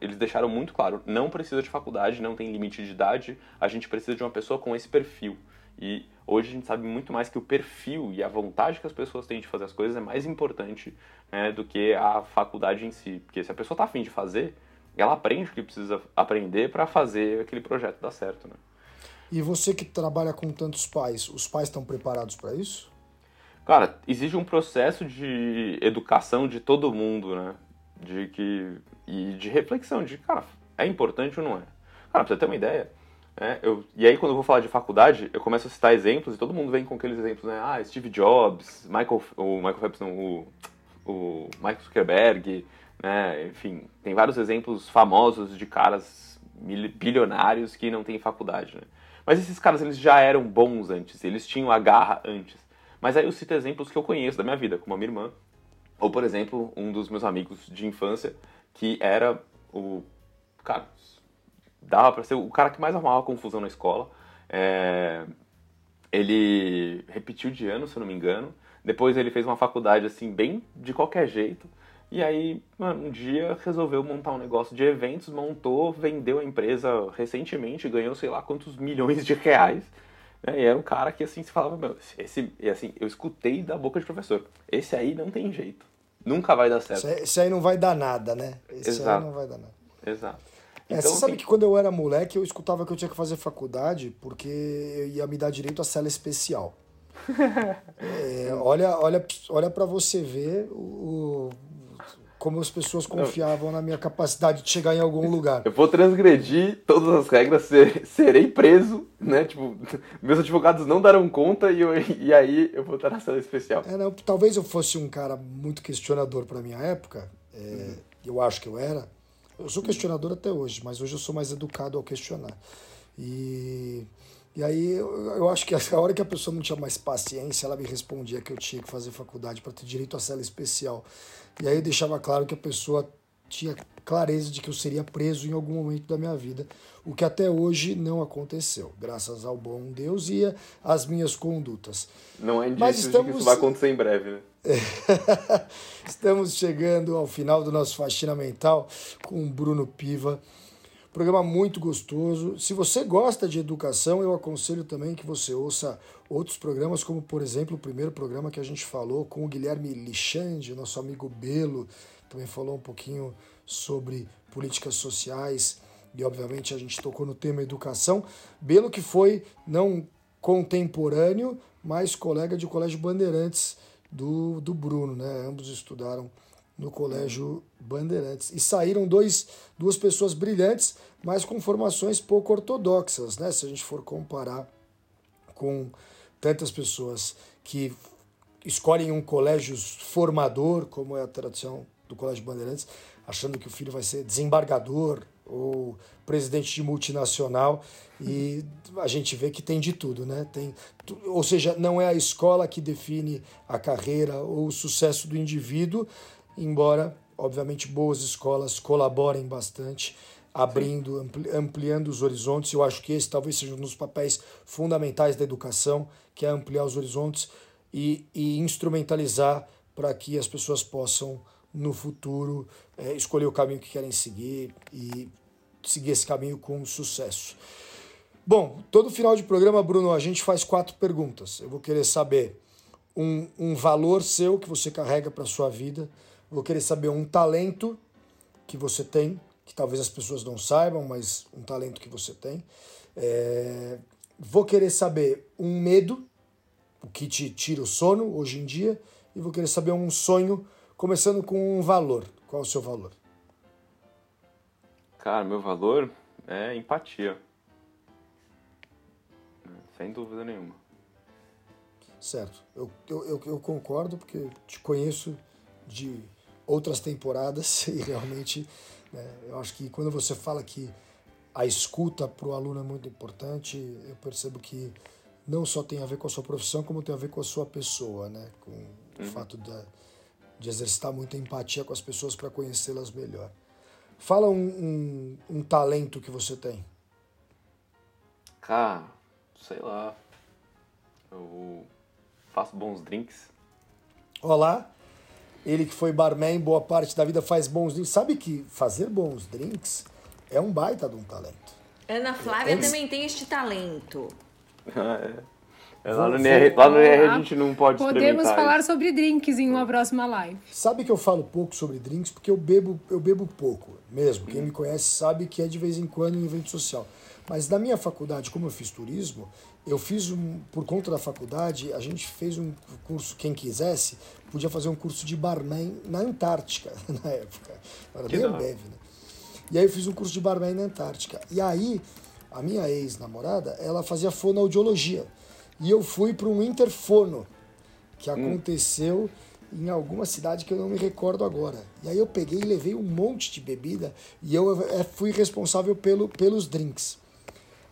Eles deixaram muito claro, não precisa de faculdade, não tem limite de idade, a gente precisa de uma pessoa com esse perfil. E hoje a gente sabe muito mais que o perfil e a vontade que as pessoas têm de fazer as coisas é mais importante né, do que a faculdade em si. Porque se a pessoa está afim de fazer, ela aprende o que precisa aprender para fazer aquele projeto dar certo. Né? E você que trabalha com tantos pais, os pais estão preparados para isso? Cara, exige um processo de educação de todo mundo, né? De que e de reflexão de, cara, é importante ou não é? Cara, pra você ter uma ideia, é, eu, e aí, quando eu vou falar de faculdade, eu começo a citar exemplos e todo mundo vem com aqueles exemplos, né? Ah, Steve Jobs, Michael, o Michael Phelps, não, o, o Michael Zuckerberg, né? Enfim, tem vários exemplos famosos de caras bilionários que não têm faculdade, né? Mas esses caras, eles já eram bons antes, eles tinham a garra antes. Mas aí eu cito exemplos que eu conheço da minha vida, como a minha irmã, ou, por exemplo, um dos meus amigos de infância, que era o... Cara, dava para ser o cara que mais arrumava confusão na escola. É, ele repetiu de ano, se eu não me engano. Depois ele fez uma faculdade assim, bem de qualquer jeito. E aí, mano, um dia resolveu montar um negócio de eventos, montou, vendeu a empresa recentemente, ganhou sei lá quantos milhões de reais. Né? E era um cara que assim se falava, meu, esse, e assim, eu escutei da boca de professor. Esse aí não tem jeito. Nunca vai dar certo. Esse aí não vai dar nada, né? Esse Exato. aí não vai dar nada. Exato. É, então, você sabe assim que quando eu era moleque, eu escutava que eu tinha que fazer faculdade porque eu ia me dar direito a cela especial. é, olha olha, olha para você ver o, como as pessoas confiavam na minha capacidade de chegar em algum lugar. Eu vou transgredir todas as regras, ser, serei preso, né? Tipo, meus advogados não darão conta e, eu, e aí eu vou estar na sala especial. É, não, talvez eu fosse um cara muito questionador para minha época, é, uhum. eu acho que eu era. Eu sou questionador até hoje, mas hoje eu sou mais educado ao questionar. E, e aí eu, eu acho que a hora que a pessoa não tinha mais paciência, ela me respondia que eu tinha que fazer faculdade para ter direito à cela especial. E aí eu deixava claro que a pessoa tinha clareza de que eu seria preso em algum momento da minha vida, o que até hoje não aconteceu, graças ao bom Deus e às minhas condutas. Não é indício estamos... de que isso vai acontecer em breve, né? estamos chegando ao final do nosso Faxina Mental com o Bruno Piva. Programa muito gostoso. Se você gosta de educação, eu aconselho também que você ouça outros programas, como por exemplo o primeiro programa que a gente falou com o Guilherme Lixande, nosso amigo Belo, também falou um pouquinho sobre políticas sociais e obviamente a gente tocou no tema educação. Belo que foi não contemporâneo, mas colega de Colégio Bandeirantes do, do Bruno, né? Ambos estudaram no Colégio Bandeirantes. E saíram dois, duas pessoas brilhantes, mas com formações pouco ortodoxas, né? Se a gente for comparar com tantas pessoas que escolhem um colégio formador, como é a tradição do Colégio Bandeirantes, achando que o filho vai ser desembargador ou presidente de multinacional e a gente vê que tem de tudo, né? Tem, ou seja, não é a escola que define a carreira ou o sucesso do indivíduo, embora, obviamente, boas escolas colaborem bastante, abrindo, ampli, ampliando os horizontes. Eu acho que esse talvez seja um dos papéis fundamentais da educação, que é ampliar os horizontes e, e instrumentalizar para que as pessoas possam, no futuro, é, escolher o caminho que querem seguir e seguir esse caminho com sucesso. Bom, todo final de programa, Bruno, a gente faz quatro perguntas. Eu vou querer saber um, um valor seu que você carrega para sua vida, Vou querer saber um talento que você tem, que talvez as pessoas não saibam, mas um talento que você tem. É... Vou querer saber um medo, o que te tira o sono hoje em dia, e vou querer saber um sonho, começando com um valor. Qual é o seu valor? Cara, meu valor é empatia. Sem dúvida nenhuma. Certo. Eu, eu, eu concordo porque te conheço de outras temporadas e realmente né, eu acho que quando você fala que a escuta para o aluno é muito importante, eu percebo que não só tem a ver com a sua profissão, como tem a ver com a sua pessoa, né? com uhum. o fato de, de exercitar muita empatia com as pessoas para conhecê-las melhor. Fala um, um, um, talento que você tem. Cara, sei lá. Eu faço bons drinks. Olá. Ele que foi barman boa parte da vida faz bons drinks. Sabe que fazer bons drinks é um baita de um talento. Ana Flávia Antes... também tem este talento. Ah, é. É, lá, no NR, lá no NR a gente não pode Podemos falar isso. sobre drinks em uma próxima live. Sabe que eu falo pouco sobre drinks porque eu bebo, eu bebo pouco mesmo. Quem me conhece sabe que é de vez em quando em evento social. Mas na minha faculdade, como eu fiz turismo, eu fiz um, por conta da faculdade, a gente fez um curso, quem quisesse, podia fazer um curso de barman na Antártica, na época. Era bem Ambev, né? E aí eu fiz um curso de barman na Antártica. E aí, a minha ex-namorada, ela fazia fonoaudiologia. E eu fui para um interfono, que hum. aconteceu em alguma cidade que eu não me recordo agora. E aí eu peguei e levei um monte de bebida e eu é, fui responsável pelo, pelos drinks.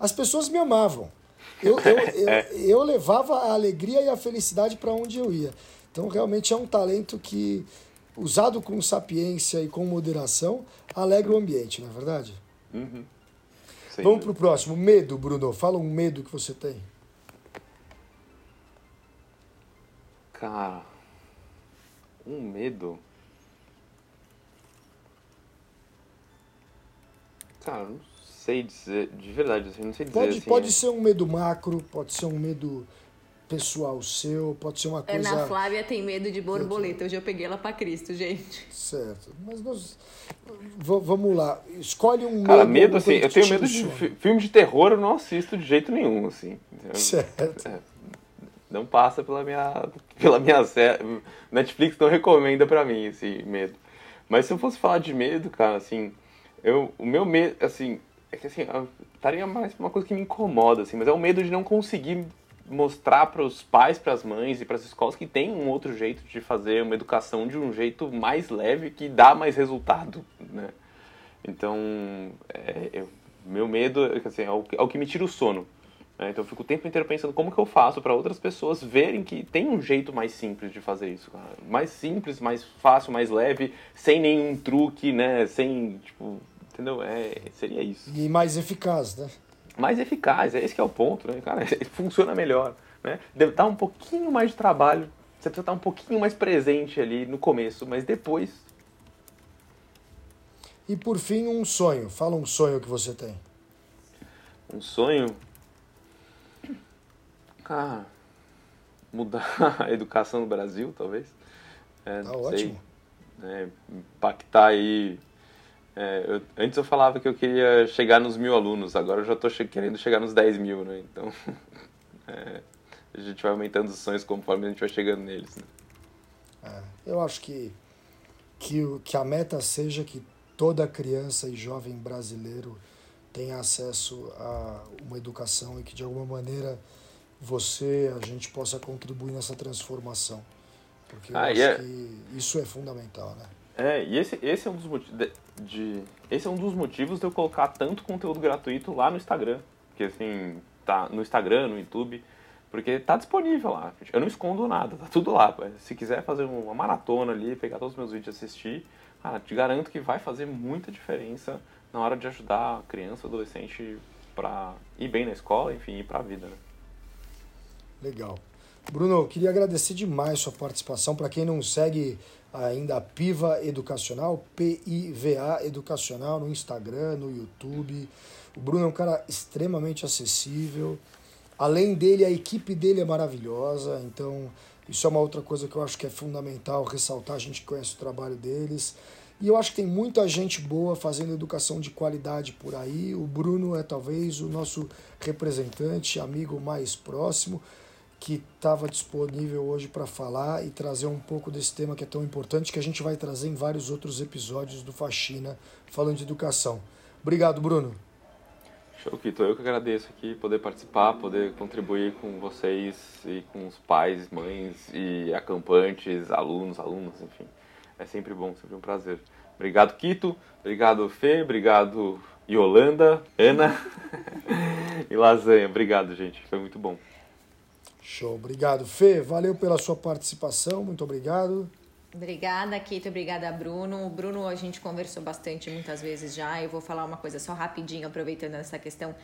As pessoas me amavam. Eu, eu, eu, é. eu levava a alegria e a felicidade para onde eu ia. Então, realmente é um talento que, usado com sapiência e com moderação, alegra o ambiente, não é verdade? Uhum. Vamos para o próximo. Medo, Bruno. Fala um medo que você tem. Cara, um medo. Cara, não sei dizer, de verdade, assim, não sei dizer. Pode, assim, pode é... ser um medo macro, pode ser um medo pessoal seu, pode ser uma coisa. Ana Flávia tem medo de borboleta. Hoje eu peguei ela para Cristo, gente. Certo. Mas nós. V vamos lá. Escolhe um Cara, medo. medo assim, eu tenho medo de filme de terror, eu não assisto de jeito nenhum, assim. Certo. É, não passa pela minha. pela minha série. Netflix não recomenda para mim esse medo. Mas se eu fosse falar de medo, cara, assim, eu, o meu medo, assim, é que assim, estaria mais uma coisa que me incomoda, assim, mas é o medo de não conseguir mostrar para os pais, para as mães e para as escolas que tem um outro jeito de fazer uma educação de um jeito mais leve que dá mais resultado, né? Então, é, eu, meu medo assim, é, o, é o que me tira o sono. Né? Então, eu fico o tempo inteiro pensando como que eu faço para outras pessoas verem que tem um jeito mais simples de fazer isso, cara. mais simples, mais fácil, mais leve, sem nenhum truque, né? Sem tipo, entendeu? É, seria isso. E mais eficaz, né? mais eficaz, é esse que é o ponto, né? Cara, funciona melhor, né? Deve dar um pouquinho mais de trabalho, você precisa estar um pouquinho mais presente ali no começo, mas depois... E por fim, um sonho. Fala um sonho que você tem. Um sonho? Cara, mudar a educação no Brasil, talvez. É, tá ótimo. Sei, é, impactar aí é, eu, antes eu falava que eu queria chegar nos mil alunos, agora eu já estou che querendo chegar nos 10 mil, né? Então, é, a gente vai aumentando os sonhos conforme a gente vai chegando neles, né? É, eu acho que, que, que a meta seja que toda criança e jovem brasileiro tenha acesso a uma educação e que de alguma maneira você, a gente possa contribuir nessa transformação. Porque eu ah, acho yeah. que isso é fundamental, né? É, e esse, esse é um dos motivos de, de, esse é um dos motivos de eu colocar tanto conteúdo gratuito lá no Instagram, que assim, tá no Instagram, no YouTube, porque tá disponível lá. Eu não escondo nada, tá tudo lá. Se quiser fazer uma maratona ali, pegar todos os meus vídeos e assistir, ah, te garanto que vai fazer muita diferença na hora de ajudar a criança, adolescente para ir bem na escola, enfim, ir para a vida, né? Legal. Bruno, queria agradecer demais sua participação. Para quem não segue ainda a Piva Educacional, P-I-V-A Educacional, no Instagram, no YouTube. O Bruno é um cara extremamente acessível. Além dele, a equipe dele é maravilhosa, então isso é uma outra coisa que eu acho que é fundamental ressaltar, a gente conhece o trabalho deles. E eu acho que tem muita gente boa fazendo educação de qualidade por aí. O Bruno é talvez o nosso representante, amigo mais próximo que estava disponível hoje para falar e trazer um pouco desse tema que é tão importante, que a gente vai trazer em vários outros episódios do Faxina, falando de educação. Obrigado, Bruno. Show, Kito. Eu que agradeço aqui poder participar, poder contribuir com vocês e com os pais, mães e acampantes, alunos, alunos, enfim. É sempre bom, sempre um prazer. Obrigado, Kito. Obrigado, Fê. Obrigado, Yolanda, Ana e Lasanha. Obrigado, gente. Foi muito bom. Show, obrigado. Fê, valeu pela sua participação, muito obrigado. Obrigada, Kito, obrigada, Bruno. O Bruno, a gente conversou bastante muitas vezes já. Eu vou falar uma coisa só rapidinho, aproveitando essa questão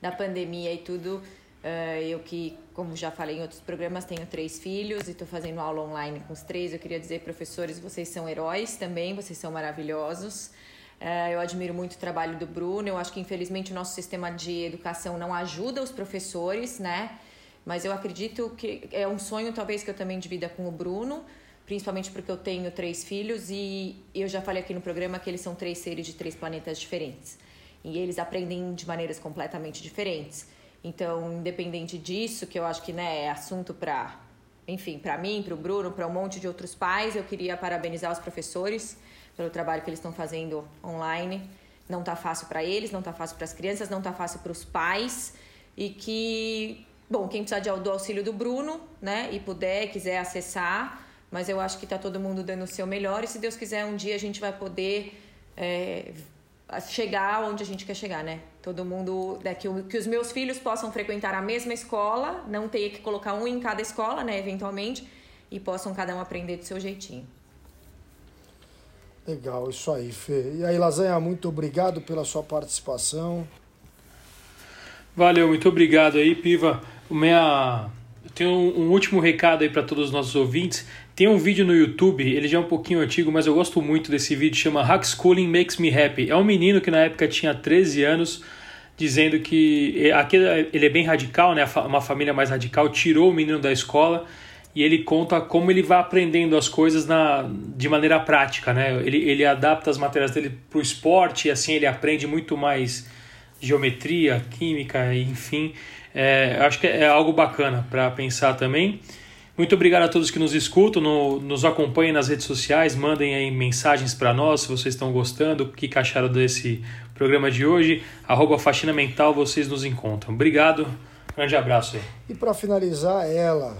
da pandemia e tudo. Uh, eu que, como já falei em outros programas, tenho três filhos e estou fazendo aula online com os três. Eu queria dizer, professores, vocês são heróis também, vocês são maravilhosos. Uh, eu admiro muito o trabalho do Bruno. Eu acho que, infelizmente, o nosso sistema de educação não ajuda os professores, né? Mas eu acredito que é um sonho, talvez, que eu também divida com o Bruno, principalmente porque eu tenho três filhos e eu já falei aqui no programa que eles são três seres de três planetas diferentes. E eles aprendem de maneiras completamente diferentes. Então, independente disso, que eu acho que né, é assunto para, enfim, para mim, para o Bruno, para um monte de outros pais, eu queria parabenizar os professores pelo trabalho que eles estão fazendo online. Não está fácil para eles, não está fácil para as crianças, não está fácil para os pais e que Bom, quem precisar de, do auxílio do Bruno, né, e puder, quiser acessar, mas eu acho que está todo mundo dando o seu melhor e se Deus quiser um dia a gente vai poder é, chegar onde a gente quer chegar, né? Todo mundo, né, que, que os meus filhos possam frequentar a mesma escola, não ter que colocar um em cada escola, né, eventualmente, e possam cada um aprender do seu jeitinho. Legal, isso aí, Fê. E aí, Lasanha, muito obrigado pela sua participação. Valeu, muito obrigado aí, Piva. Minha... Eu tenho um último recado aí para todos os nossos ouvintes. Tem um vídeo no YouTube, ele já é um pouquinho antigo, mas eu gosto muito desse vídeo, chama Schooling Makes Me Happy. É um menino que na época tinha 13 anos, dizendo que aqui ele é bem radical, né? Uma família mais radical, tirou o menino da escola e ele conta como ele vai aprendendo as coisas na, de maneira prática, né? Ele, ele adapta as matérias dele para o esporte e assim ele aprende muito mais geometria, química, enfim. É, acho que é algo bacana para pensar também. Muito obrigado a todos que nos escutam, no, nos acompanhem nas redes sociais, mandem aí mensagens para nós se vocês estão gostando, o que acharam desse programa de hoje. Arroba Faxina Mental, vocês nos encontram. Obrigado, grande abraço aí. E para finalizar, ela,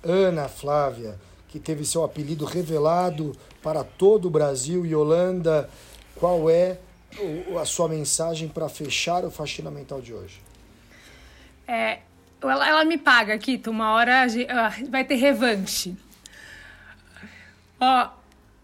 Ana Flávia, que teve seu apelido revelado para todo o Brasil. Yolanda, qual é a sua mensagem para fechar o Faxina Mental de hoje? É, ela, ela me paga, Kito, uma hora vai ter revanche. Ó,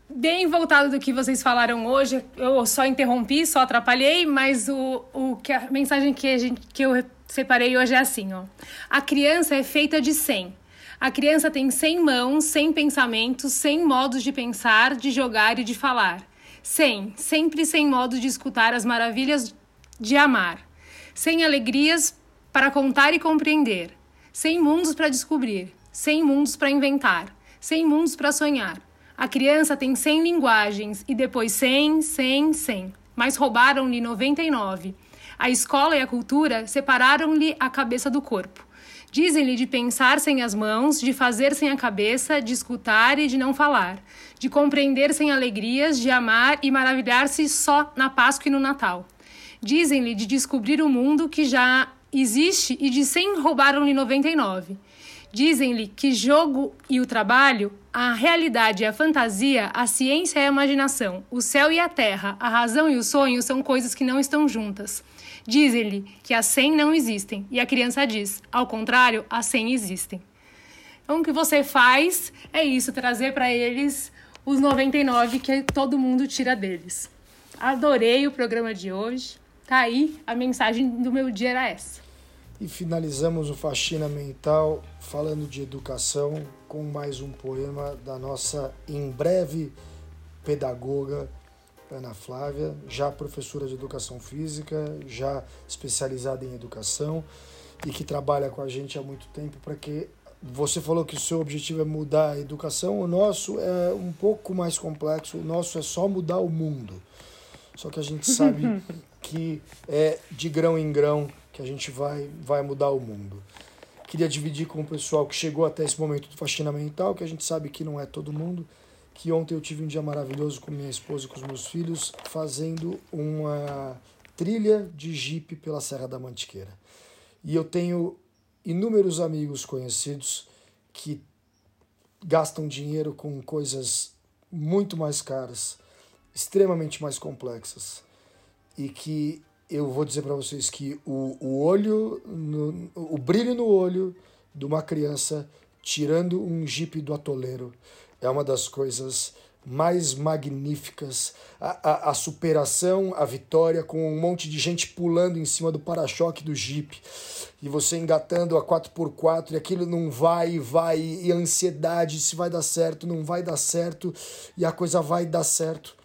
bem voltado do que vocês falaram hoje, eu só interrompi, só atrapalhei, mas o, o que a mensagem que, a gente, que eu separei hoje é assim, ó. A criança é feita de 100. A criança tem 100 mãos, 100 pensamentos, 100 modos de pensar, de jogar e de falar. 100, sempre sem modo de escutar as maravilhas de amar. 100 alegrias para contar e compreender. 100 mundos para descobrir. 100 mundos para inventar. 100 mundos para sonhar. A criança tem 100 linguagens e depois 100, 100, 100. Mas roubaram-lhe 99. A escola e a cultura separaram-lhe a cabeça do corpo. Dizem-lhe de pensar sem as mãos, de fazer sem a cabeça, de escutar e de não falar, de compreender sem alegrias, de amar e maravilhar-se só na Páscoa e no Natal. Dizem-lhe de descobrir o mundo que já existe e de 100 roubaram-lhe 99. Dizem-lhe que jogo e o trabalho, a realidade e a fantasia, a ciência e a imaginação, o céu e a terra, a razão e o sonho são coisas que não estão juntas. Dizem-lhe que as 100 não existem e a criança diz, ao contrário, as 100 existem. Então, o que você faz é isso, trazer para eles os 99 que todo mundo tira deles. Adorei o programa de hoje. Tá aí, a mensagem do meu dia era essa. E finalizamos o Faxina Mental falando de educação com mais um poema da nossa em breve pedagoga Ana Flávia, já professora de educação física, já especializada em educação e que trabalha com a gente há muito tempo para que você falou que o seu objetivo é mudar a educação, o nosso é um pouco mais complexo, o nosso é só mudar o mundo. Só que a gente sabe que é de grão em grão que a gente vai, vai mudar o mundo. Queria dividir com o pessoal que chegou até esse momento do faxina mental, que a gente sabe que não é todo mundo, que ontem eu tive um dia maravilhoso com minha esposa e com os meus filhos, fazendo uma trilha de jipe pela Serra da Mantiqueira. E eu tenho inúmeros amigos conhecidos que gastam dinheiro com coisas muito mais caras, extremamente mais complexas, e que eu vou dizer para vocês que o, o olho, no, o brilho no olho de uma criança tirando um jipe do atoleiro é uma das coisas mais magníficas. A, a, a, superação, a vitória, com um monte de gente pulando em cima do para-choque do Jeep e você engatando a 4x4 e aquilo não vai vai, e a ansiedade se vai dar certo, não vai dar certo e a coisa vai dar certo.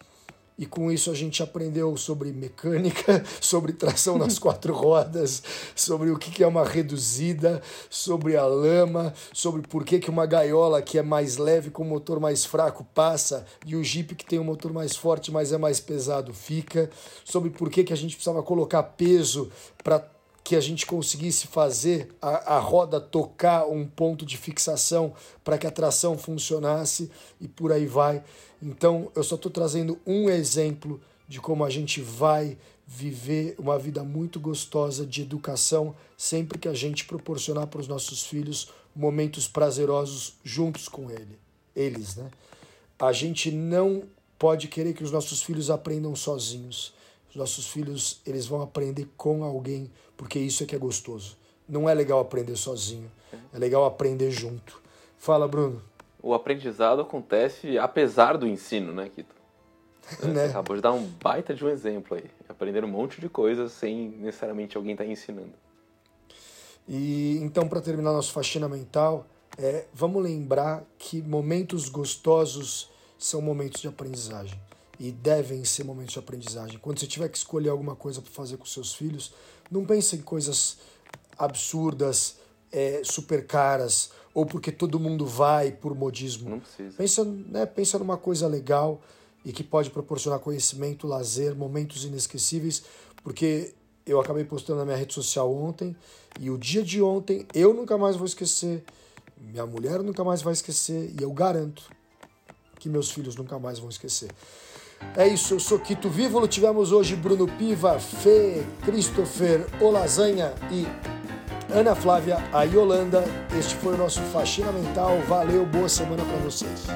E com isso a gente aprendeu sobre mecânica, sobre tração nas quatro rodas, sobre o que é uma reduzida, sobre a lama, sobre por que, que uma gaiola que é mais leve com motor mais fraco passa e o Jeep que tem um motor mais forte, mas é mais pesado fica, sobre por que, que a gente precisava colocar peso para que a gente conseguisse fazer a, a roda tocar um ponto de fixação para que a tração funcionasse e por aí vai. Então, eu só estou trazendo um exemplo de como a gente vai viver uma vida muito gostosa de educação sempre que a gente proporcionar para os nossos filhos momentos prazerosos juntos com ele, eles, né? A gente não pode querer que os nossos filhos aprendam sozinhos. Os nossos filhos, eles vão aprender com alguém, porque isso é que é gostoso. Não é legal aprender sozinho, é legal aprender junto. Fala, Bruno. O aprendizado acontece apesar do ensino, né, Kito? Você né? acabou de dar um baita de um exemplo aí. Aprender um monte de coisas sem necessariamente alguém estar tá ensinando. E então, para terminar nosso faxina mental, é, vamos lembrar que momentos gostosos são momentos de aprendizagem e devem ser momentos de aprendizagem. Quando você tiver que escolher alguma coisa para fazer com seus filhos, não pense em coisas absurdas, é, super caras, ou porque todo mundo vai por modismo. Não precisa. Pensa, né, pensa numa coisa legal e que pode proporcionar conhecimento, lazer, momentos inesquecíveis, porque eu acabei postando na minha rede social ontem e o dia de ontem eu nunca mais vou esquecer, minha mulher nunca mais vai esquecer e eu garanto que meus filhos nunca mais vão esquecer. É isso, eu sou Quito Vívolo. Tivemos hoje Bruno Piva, Fê, Christopher, Olasanha e Ana Flávia Ayolanda, este foi o nosso Faxina Mental. Valeu, boa semana para vocês.